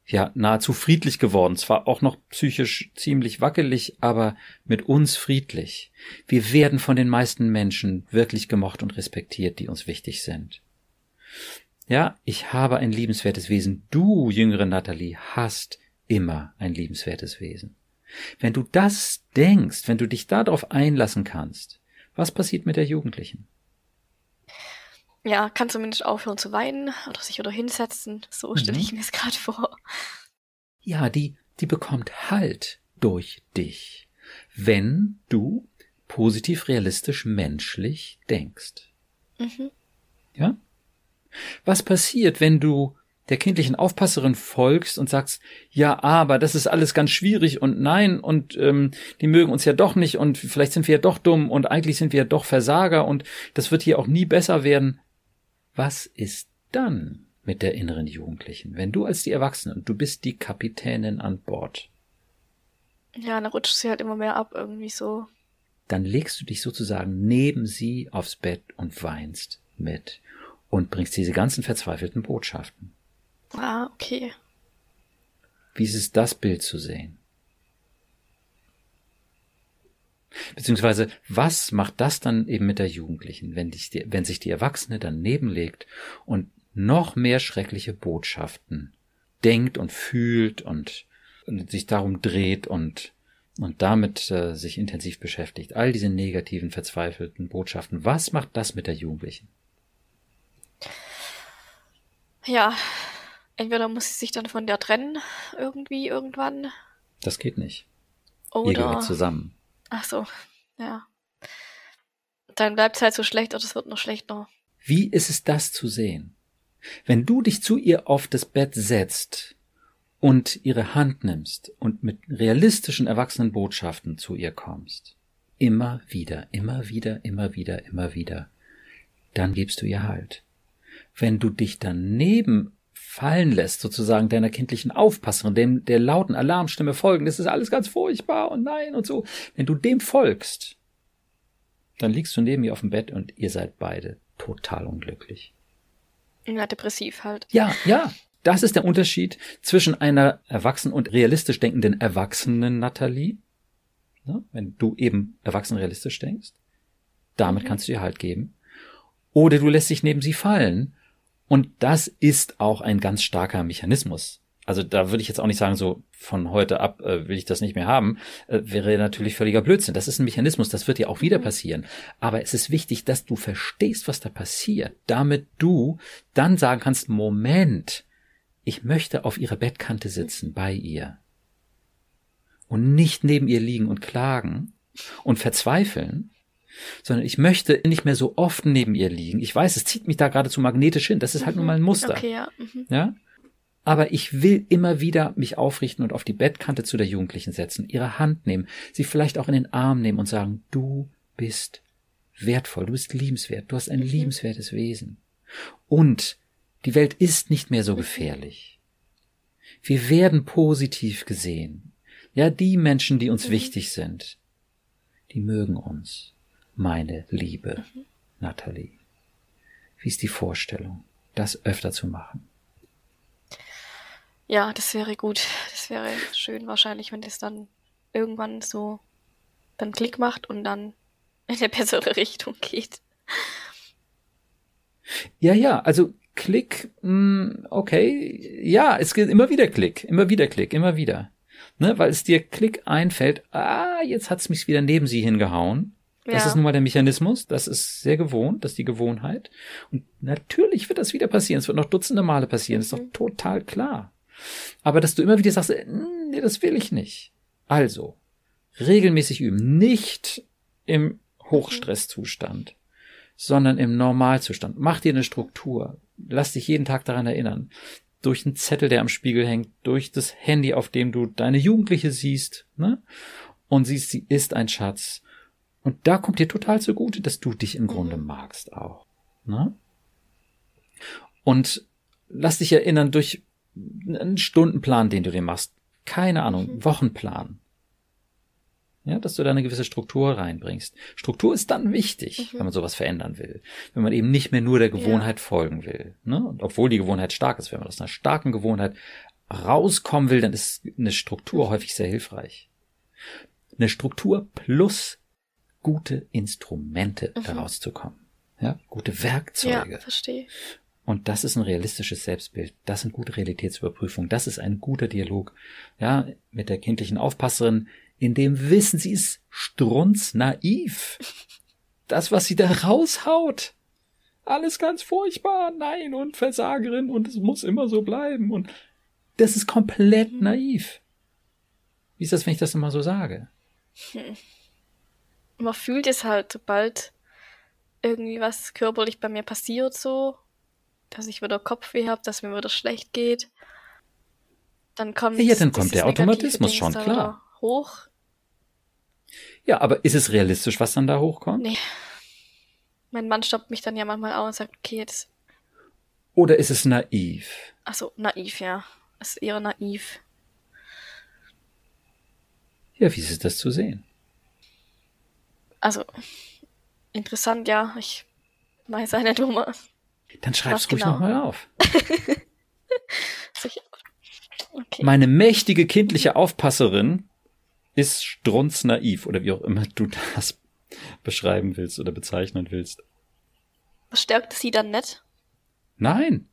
ja nahezu friedlich geworden, zwar auch noch psychisch ziemlich wackelig, aber mit uns friedlich. Wir werden von den meisten Menschen wirklich gemocht und respektiert, die uns wichtig sind. Ja, ich habe ein liebenswertes Wesen. Du, jüngere Natalie, hast immer ein liebenswertes Wesen. Wenn du das denkst, wenn du dich darauf einlassen kannst, was passiert mit der Jugendlichen? Ja, kann zumindest aufhören zu weinen oder sich wieder hinsetzen. So mhm. stelle ich mir es gerade vor. Ja, die, die bekommt Halt durch dich, wenn du positiv, realistisch, menschlich denkst. Mhm. Ja? Was passiert, wenn du der kindlichen Aufpasserin folgst und sagst, ja, aber das ist alles ganz schwierig und nein und ähm, die mögen uns ja doch nicht und vielleicht sind wir ja doch dumm und eigentlich sind wir ja doch Versager und das wird hier auch nie besser werden. Was ist dann mit der inneren Jugendlichen, wenn du als die Erwachsene und du bist die Kapitänin an Bord? Ja, dann rutscht sie halt immer mehr ab irgendwie so. Dann legst du dich sozusagen neben sie aufs Bett und weinst mit und bringst diese ganzen verzweifelten Botschaften. Ah, okay. Wie ist es, das Bild zu sehen? Beziehungsweise, was macht das dann eben mit der Jugendlichen, wenn, die, wenn sich die Erwachsene dann nebenlegt und noch mehr schreckliche Botschaften denkt und fühlt und, und sich darum dreht und, und damit äh, sich intensiv beschäftigt. All diese negativen, verzweifelten Botschaften. Was macht das mit der Jugendlichen? Ja, entweder muss sie sich dann von der trennen, irgendwie, irgendwann. Das geht nicht. Oder. Ihr gehört zusammen. Ach so, ja. Dann bleibt es halt so schlecht oder es wird noch schlechter. Wie ist es das zu sehen? Wenn du dich zu ihr auf das Bett setzt und ihre Hand nimmst und mit realistischen erwachsenen Botschaften zu ihr kommst, immer wieder, immer wieder, immer wieder, immer wieder, dann gibst du ihr Halt. Wenn du dich daneben fallen lässt, sozusagen deiner kindlichen Aufpasserin, dem der lauten Alarmstimme folgen, das ist alles ganz furchtbar und nein und so. Wenn du dem folgst, dann liegst du neben ihr auf dem Bett und ihr seid beide total unglücklich. Ja, depressiv halt. Ja, ja. Das ist der Unterschied zwischen einer erwachsenen und realistisch denkenden Erwachsenen Nathalie, ne, wenn du eben erwachsen realistisch denkst, damit mhm. kannst du ihr halt geben. Oder du lässt dich neben sie fallen und das ist auch ein ganz starker Mechanismus. Also da würde ich jetzt auch nicht sagen, so von heute ab äh, will ich das nicht mehr haben, äh, wäre natürlich völliger Blödsinn. Das ist ein Mechanismus, das wird ja auch wieder mhm. passieren. Aber es ist wichtig, dass du verstehst, was da passiert, damit du dann sagen kannst, Moment, ich möchte auf ihrer Bettkante sitzen, bei ihr. Und nicht neben ihr liegen und klagen und verzweifeln, sondern ich möchte nicht mehr so oft neben ihr liegen. Ich weiß, es zieht mich da geradezu magnetisch hin. Das ist halt mhm. nun mal ein Muster. Okay, ja. Mhm. ja. Aber ich will immer wieder mich aufrichten und auf die Bettkante zu der Jugendlichen setzen, ihre Hand nehmen, sie vielleicht auch in den Arm nehmen und sagen, du bist wertvoll, du bist liebenswert, du hast ein mhm. liebenswertes Wesen. Und die Welt ist nicht mehr so mhm. gefährlich. Wir werden positiv gesehen. Ja, die Menschen, die uns mhm. wichtig sind, die mögen uns meine liebe mhm. Nathalie? Wie ist die Vorstellung, das öfter zu machen? Ja, das wäre gut. Das wäre schön wahrscheinlich, wenn das dann irgendwann so dann Klick macht und dann in eine bessere Richtung geht. Ja, ja, also Klick, mh, hm, okay, ja, es geht immer wieder Klick, immer wieder Klick, immer wieder. Ne, weil es dir Klick einfällt, ah, jetzt hat's mich wieder neben sie hingehauen. Das ja. ist nun mal der Mechanismus. Das ist sehr gewohnt. Das ist die Gewohnheit. Und natürlich wird das wieder passieren. Es wird noch dutzende Male passieren. Das ist doch mhm. total klar. Aber dass du immer wieder sagst, äh, nee, das will ich nicht. Also, regelmäßig üben. Nicht im Hochstresszustand, sondern im Normalzustand. Mach dir eine Struktur. Lass dich jeden Tag daran erinnern. Durch einen Zettel, der am Spiegel hängt, durch das Handy, auf dem du deine Jugendliche siehst, ne? Und siehst, sie ist ein Schatz und da kommt dir total zugute, dass du dich im Grunde mhm. magst auch. Ne? Und lass dich erinnern durch einen Stundenplan, den du dir machst. keine Ahnung, mhm. Wochenplan. Ja, dass du da eine gewisse Struktur reinbringst. Struktur ist dann wichtig, mhm. wenn man sowas verändern will. Wenn man eben nicht mehr nur der Gewohnheit ja. folgen will. Ne? Und obwohl die Gewohnheit stark ist, wenn man aus einer starken Gewohnheit rauskommen will, dann ist eine Struktur häufig sehr hilfreich. Eine Struktur plus gute Instrumente, mhm. daraus zu kommen. Ja, gute Werkzeuge. Ja, verstehe. Und das ist ein realistisches Selbstbild. Das sind gute Realitätsüberprüfungen. Das ist ein guter Dialog. Ja, mit der kindlichen Aufpasserin, in dem Wissen, sie ist strunznaiv. Das, was sie da raushaut. Alles ganz furchtbar. Nein, und Versagerin und es muss immer so bleiben. Und das ist komplett mhm. naiv. Wie ist das, wenn ich das immer so sage? Hm. Man fühlt es halt, sobald irgendwie was körperlich bei mir passiert, so dass ich wieder Kopfweh habe, dass mir wieder schlecht geht. Dann kommt, ja, dann kommt der Automatismus schon, klar. Hoch. Ja, aber ist es realistisch, was dann da hochkommt? Nee. Mein Mann stoppt mich dann ja manchmal auch und sagt, okay, jetzt. Oder ist es naiv? Ach so, naiv, ja. Es ist eher naiv. Ja, wie ist das zu sehen? Also, interessant, ja. Ich weiß eine Nummer. Dann schreib's ruhig genau? nochmal auf. okay. Meine mächtige kindliche Aufpasserin ist strunznaiv oder wie auch immer du das beschreiben willst oder bezeichnen willst. Was stärkt sie dann nicht? Nein.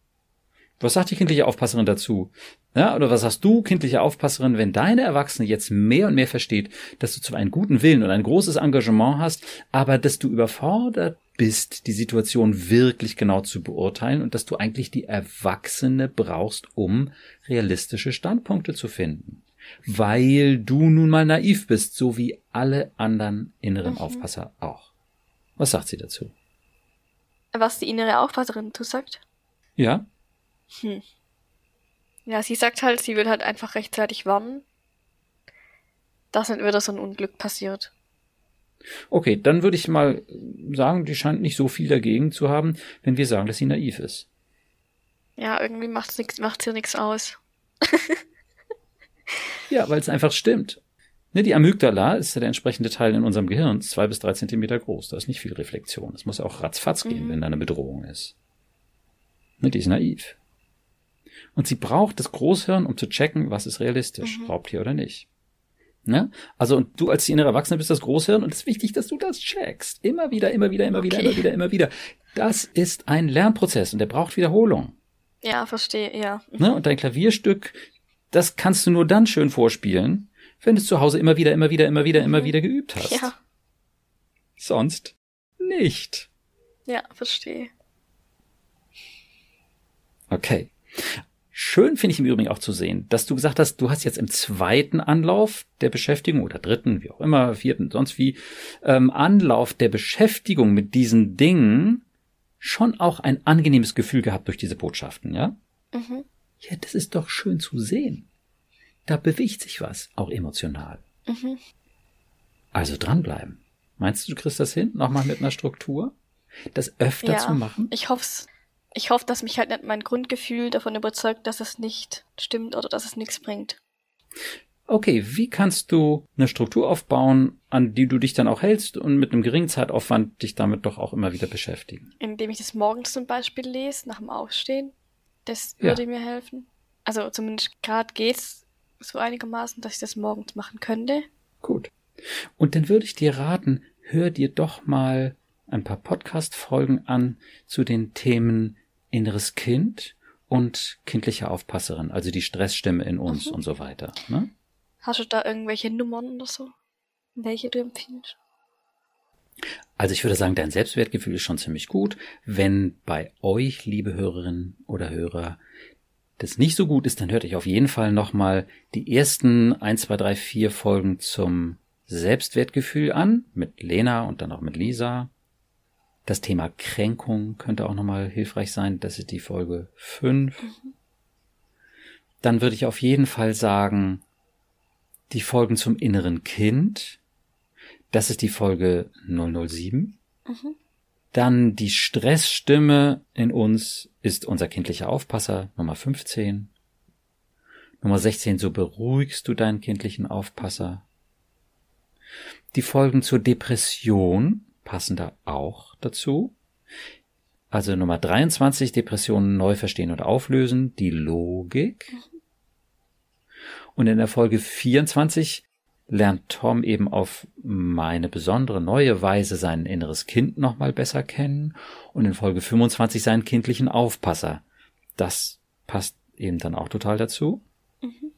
Was sagt die kindliche Aufpasserin dazu? Ja, oder was sagst du, kindliche Aufpasserin, wenn deine Erwachsene jetzt mehr und mehr versteht, dass du zwar einen guten Willen und ein großes Engagement hast, aber dass du überfordert bist, die Situation wirklich genau zu beurteilen und dass du eigentlich die Erwachsene brauchst, um realistische Standpunkte zu finden. Weil du nun mal naiv bist, so wie alle anderen inneren mhm. Aufpasser auch. Was sagt sie dazu? Was die innere Aufpasserin dazu sagt? Ja. Hm. Ja, sie sagt halt, sie will halt einfach rechtzeitig warnen, dass nicht wieder so ein Unglück passiert. Okay, dann würde ich mal sagen, die scheint nicht so viel dagegen zu haben, wenn wir sagen, dass sie naiv ist. Ja, irgendwie macht's nix, macht's hier nichts aus. ja, weil es einfach stimmt. Ne, die Amygdala ist ja der entsprechende Teil in unserem Gehirn, zwei bis drei Zentimeter groß. Da ist nicht viel Reflexion. Es muss auch ratzfatz gehen, mhm. wenn da eine Bedrohung ist. Ne, die ist naiv. Und sie braucht das Großhirn, um zu checken, was ist realistisch, mhm. Raubtier oder nicht. Ne? Also und du als die innere Erwachsene bist das Großhirn und es ist wichtig, dass du das checkst. Immer wieder, immer wieder, immer okay. wieder, immer wieder, immer wieder. Das ist ein Lernprozess und der braucht Wiederholung. Ja, verstehe, ja. Ne? Und dein Klavierstück, das kannst du nur dann schön vorspielen, wenn du es zu Hause immer wieder, immer wieder, immer wieder, immer mhm. wieder geübt hast. Ja. Sonst nicht. Ja, verstehe. Okay. Schön finde ich im Übrigen auch zu sehen, dass du gesagt hast, du hast jetzt im zweiten Anlauf der Beschäftigung oder dritten, wie auch immer, vierten, sonst wie, ähm, Anlauf der Beschäftigung mit diesen Dingen schon auch ein angenehmes Gefühl gehabt durch diese Botschaften, ja? Mhm. Ja, das ist doch schön zu sehen. Da bewegt sich was, auch emotional. Mhm. Also dranbleiben. Meinst du, du kriegst das hin? Nochmal mit einer Struktur? Das öfter ja, zu machen? Ich hoffe ich hoffe, dass mich halt nicht mein Grundgefühl davon überzeugt, dass es nicht stimmt oder dass es nichts bringt. Okay, wie kannst du eine Struktur aufbauen, an die du dich dann auch hältst und mit einem geringen Zeitaufwand dich damit doch auch immer wieder beschäftigen? Indem ich das morgens zum Beispiel lese, nach dem Aufstehen. Das würde ja. mir helfen. Also zumindest gerade geht's so einigermaßen, dass ich das morgens machen könnte. Gut. Und dann würde ich dir raten, hör dir doch mal ein paar Podcast-Folgen an zu den Themen inneres Kind und kindliche Aufpasserin, also die Stressstimme in uns mhm. und so weiter. Ne? Hast du da irgendwelche Nummern oder so, welche du empfiehlst? Also ich würde sagen, dein Selbstwertgefühl ist schon ziemlich gut. Wenn bei euch, liebe Hörerinnen oder Hörer, das nicht so gut ist, dann hört euch auf jeden Fall nochmal die ersten 1, 2, 3, 4 Folgen zum Selbstwertgefühl an, mit Lena und dann auch mit Lisa. Das Thema Kränkung könnte auch nochmal hilfreich sein. Das ist die Folge 5. Mhm. Dann würde ich auf jeden Fall sagen, die Folgen zum inneren Kind. Das ist die Folge 007. Mhm. Dann die Stressstimme in uns ist unser kindlicher Aufpasser Nummer 15. Nummer 16, so beruhigst du deinen kindlichen Aufpasser. Die Folgen zur Depression passen da auch dazu. Also Nummer 23, Depressionen neu verstehen und auflösen, die Logik. Und in der Folge 24 lernt Tom eben auf meine besondere neue Weise sein inneres Kind nochmal besser kennen und in Folge 25 seinen kindlichen Aufpasser. Das passt eben dann auch total dazu. Mhm.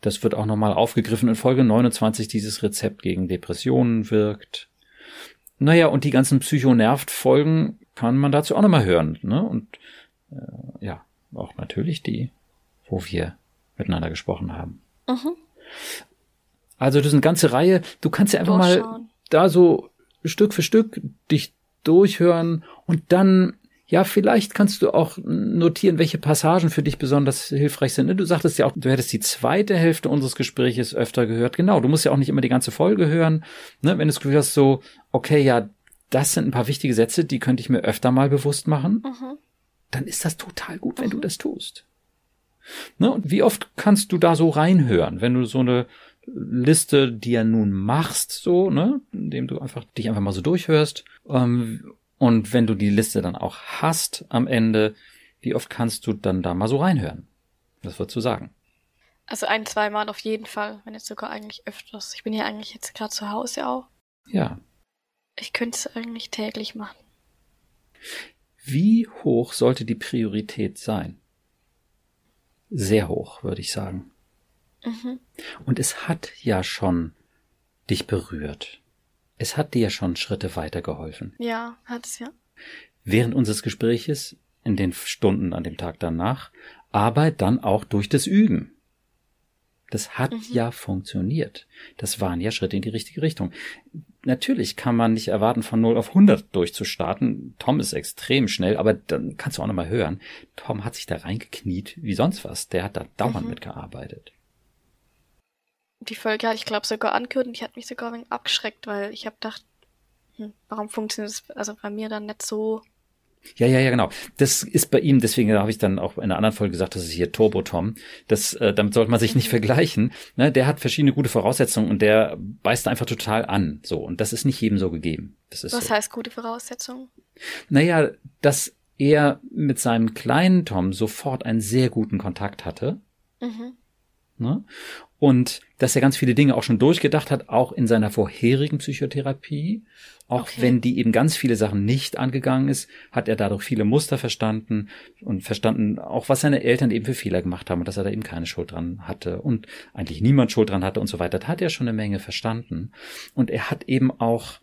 Das wird auch nochmal aufgegriffen in Folge 29, dieses Rezept gegen Depressionen wirkt. Naja, und die ganzen Psychonervt-Folgen kann man dazu auch nochmal hören. Ne? Und äh, ja, auch natürlich die, wo wir miteinander gesprochen haben. Mhm. Also das ist eine ganze Reihe. Du kannst ja einfach mal da so Stück für Stück dich durchhören und dann ja, vielleicht kannst du auch notieren, welche Passagen für dich besonders hilfreich sind. Du sagtest ja auch, du hättest die zweite Hälfte unseres Gespräches öfter gehört. Genau, du musst ja auch nicht immer die ganze Folge hören. Ne? Wenn du das Gefühl hast, so, okay, ja, das sind ein paar wichtige Sätze, die könnte ich mir öfter mal bewusst machen, mhm. dann ist das total gut, wenn mhm. du das tust. Ne? Und wie oft kannst du da so reinhören, wenn du so eine Liste, die ja nun machst, so, ne, indem du einfach dich einfach mal so durchhörst. Ähm, und wenn du die Liste dann auch hast am Ende, wie oft kannst du dann da mal so reinhören? Was würdest du sagen? Also ein, zweimal auf jeden Fall, wenn jetzt sogar eigentlich öfters. Ich bin ja eigentlich jetzt gerade zu Hause auch. Ja. Ich könnte es eigentlich täglich machen. Wie hoch sollte die Priorität sein? Sehr hoch, würde ich sagen. Mhm. Und es hat ja schon dich berührt. Es hat dir ja schon Schritte weitergeholfen. Ja, hat es ja. Während unseres Gespräches, in den Stunden an dem Tag danach, aber dann auch durch das Üben. Das hat mhm. ja funktioniert. Das waren ja Schritte in die richtige Richtung. Natürlich kann man nicht erwarten, von 0 auf 100 durchzustarten. Tom ist extrem schnell, aber dann kannst du auch nochmal hören. Tom hat sich da reingekniet wie sonst was. Der hat da dauernd mhm. mitgearbeitet die Folge hatte ich glaube sogar angehört und die hat mich sogar ein wenig abgeschreckt, weil ich habe gedacht, hm, warum funktioniert das also bei mir dann nicht so? Ja, ja, ja, genau. Das ist bei ihm, deswegen habe ich dann auch in einer anderen Folge gesagt, das ist hier Turbo Tom. Das, äh, damit sollte man sich nicht mhm. vergleichen. Ne, der hat verschiedene gute Voraussetzungen und der beißt einfach total an. So, und das ist nicht jedem so gegeben. Das ist Was so. heißt gute Voraussetzungen? Naja, dass er mit seinem kleinen Tom sofort einen sehr guten Kontakt hatte. Mhm. Ne? Und dass er ganz viele Dinge auch schon durchgedacht hat, auch in seiner vorherigen Psychotherapie. Auch okay. wenn die eben ganz viele Sachen nicht angegangen ist, hat er dadurch viele Muster verstanden und verstanden auch, was seine Eltern eben für Fehler gemacht haben und dass er da eben keine Schuld dran hatte und eigentlich niemand Schuld dran hatte und so weiter. Da hat er schon eine Menge verstanden. Und er hat eben auch,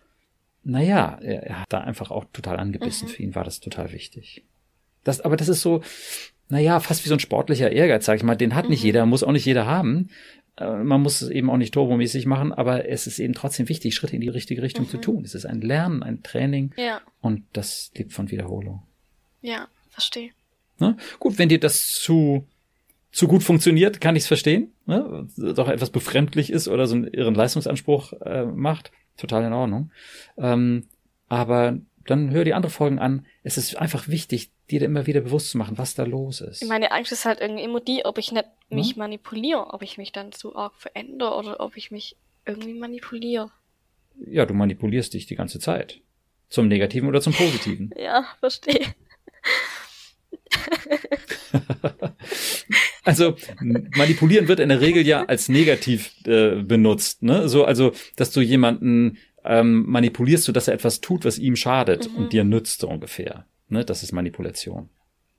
naja, er, er hat da einfach auch total angebissen. Mhm. Für ihn war das total wichtig. Das, aber das ist so, naja, fast wie so ein sportlicher Ehrgeiz, sag ich mal. Den hat mhm. nicht jeder, muss auch nicht jeder haben. Äh, man muss es eben auch nicht turbomäßig machen, aber es ist eben trotzdem wichtig, Schritte in die richtige Richtung mhm. zu tun. Es ist ein Lernen, ein Training ja. und das lebt von Wiederholung. Ja, verstehe. Ne? Gut, wenn dir das zu zu gut funktioniert, kann ich es verstehen. Ne? Doch etwas befremdlich ist oder so einen irren Leistungsanspruch äh, macht, total in Ordnung. Ähm, aber dann hör die andere Folgen an. Es ist einfach wichtig, dir immer wieder bewusst zu machen, was da los ist. Meine Angst ist halt irgendwie immer die, ob ich nicht mich hm? manipuliere, ob ich mich dann zu arg verändere oder ob ich mich irgendwie manipuliere. Ja, du manipulierst dich die ganze Zeit. Zum Negativen oder zum Positiven. ja, verstehe. also manipulieren wird in der Regel ja als negativ äh, benutzt, ne? So also, dass du jemanden ähm, manipulierst du, dass er etwas tut, was ihm schadet mhm. und dir nützt, so ungefähr. Ne? Das ist Manipulation.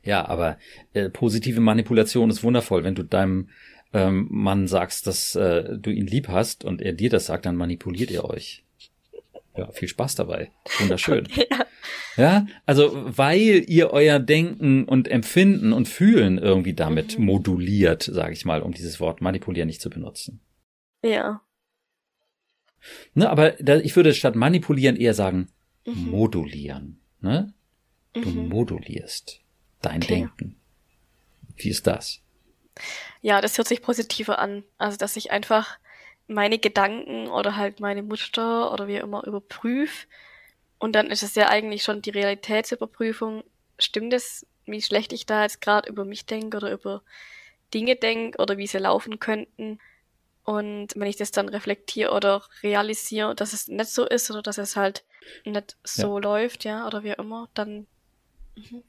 Ja, aber äh, positive Manipulation ist wundervoll. Wenn du deinem ähm, Mann sagst, dass äh, du ihn lieb hast und er dir das sagt, dann manipuliert ihr euch. Ja, viel Spaß dabei. Wunderschön. ja. ja, also weil ihr euer Denken und Empfinden und Fühlen irgendwie damit mhm. moduliert, sage ich mal, um dieses Wort manipulieren nicht zu benutzen. Ja. Ne, aber da, ich würde statt manipulieren eher sagen mhm. modulieren. Ne? Du mhm. modulierst dein okay. Denken. Wie ist das? Ja, das hört sich positiver an. Also, dass ich einfach meine Gedanken oder halt meine Muster oder wie immer überprüfe. Und dann ist es ja eigentlich schon die Realitätsüberprüfung. Stimmt es, wie schlecht ich da jetzt gerade über mich denke oder über Dinge denke oder wie sie laufen könnten. Und wenn ich das dann reflektiere oder realisiere, dass es nicht so ist oder dass es halt nicht so ja. läuft, ja, oder wie immer, dann.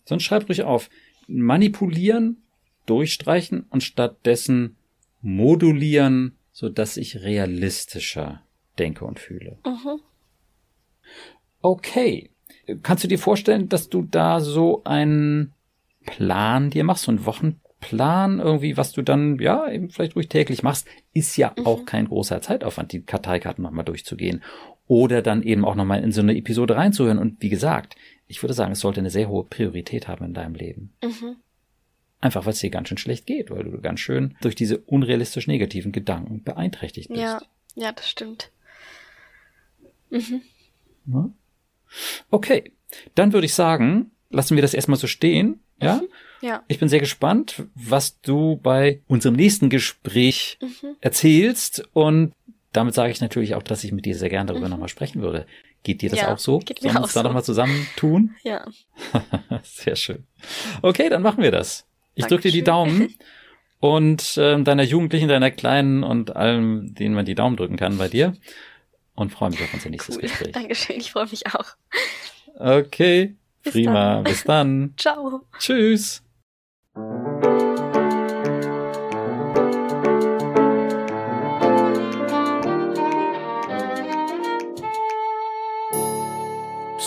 Sonst schreib ruhig auf. Manipulieren, durchstreichen und stattdessen modulieren, sodass ich realistischer denke und fühle. Mhm. Okay. Kannst du dir vorstellen, dass du da so einen Plan dir machst, so einen Wochen Plan irgendwie, was du dann, ja, eben vielleicht ruhig täglich machst, ist ja mhm. auch kein großer Zeitaufwand, die Karteikarten nochmal durchzugehen. Oder dann eben auch nochmal in so eine Episode reinzuhören. Und wie gesagt, ich würde sagen, es sollte eine sehr hohe Priorität haben in deinem Leben. Mhm. Einfach, weil es dir ganz schön schlecht geht, weil du ganz schön durch diese unrealistisch negativen Gedanken beeinträchtigt bist. Ja, ja, das stimmt. Mhm. Okay, dann würde ich sagen, lassen wir das erstmal so stehen. Ja? Mhm. Ja. Ich bin sehr gespannt, was du bei unserem nächsten Gespräch mhm. erzählst. Und damit sage ich natürlich auch, dass ich mit dir sehr gerne darüber mhm. nochmal sprechen würde. Geht dir das ja, auch so? Geht mir Sollen wir uns da nochmal zusammen tun? Ja. sehr schön. Okay, dann machen wir das. Ich drücke dir die Daumen und äh, deiner Jugendlichen, deiner Kleinen und allem, denen man die Daumen drücken kann bei dir. Und freue mich auf unser nächstes cool. Gespräch. Dankeschön, ich freue mich auch. Okay, bis prima. Dann. Bis dann. Ciao. Tschüss.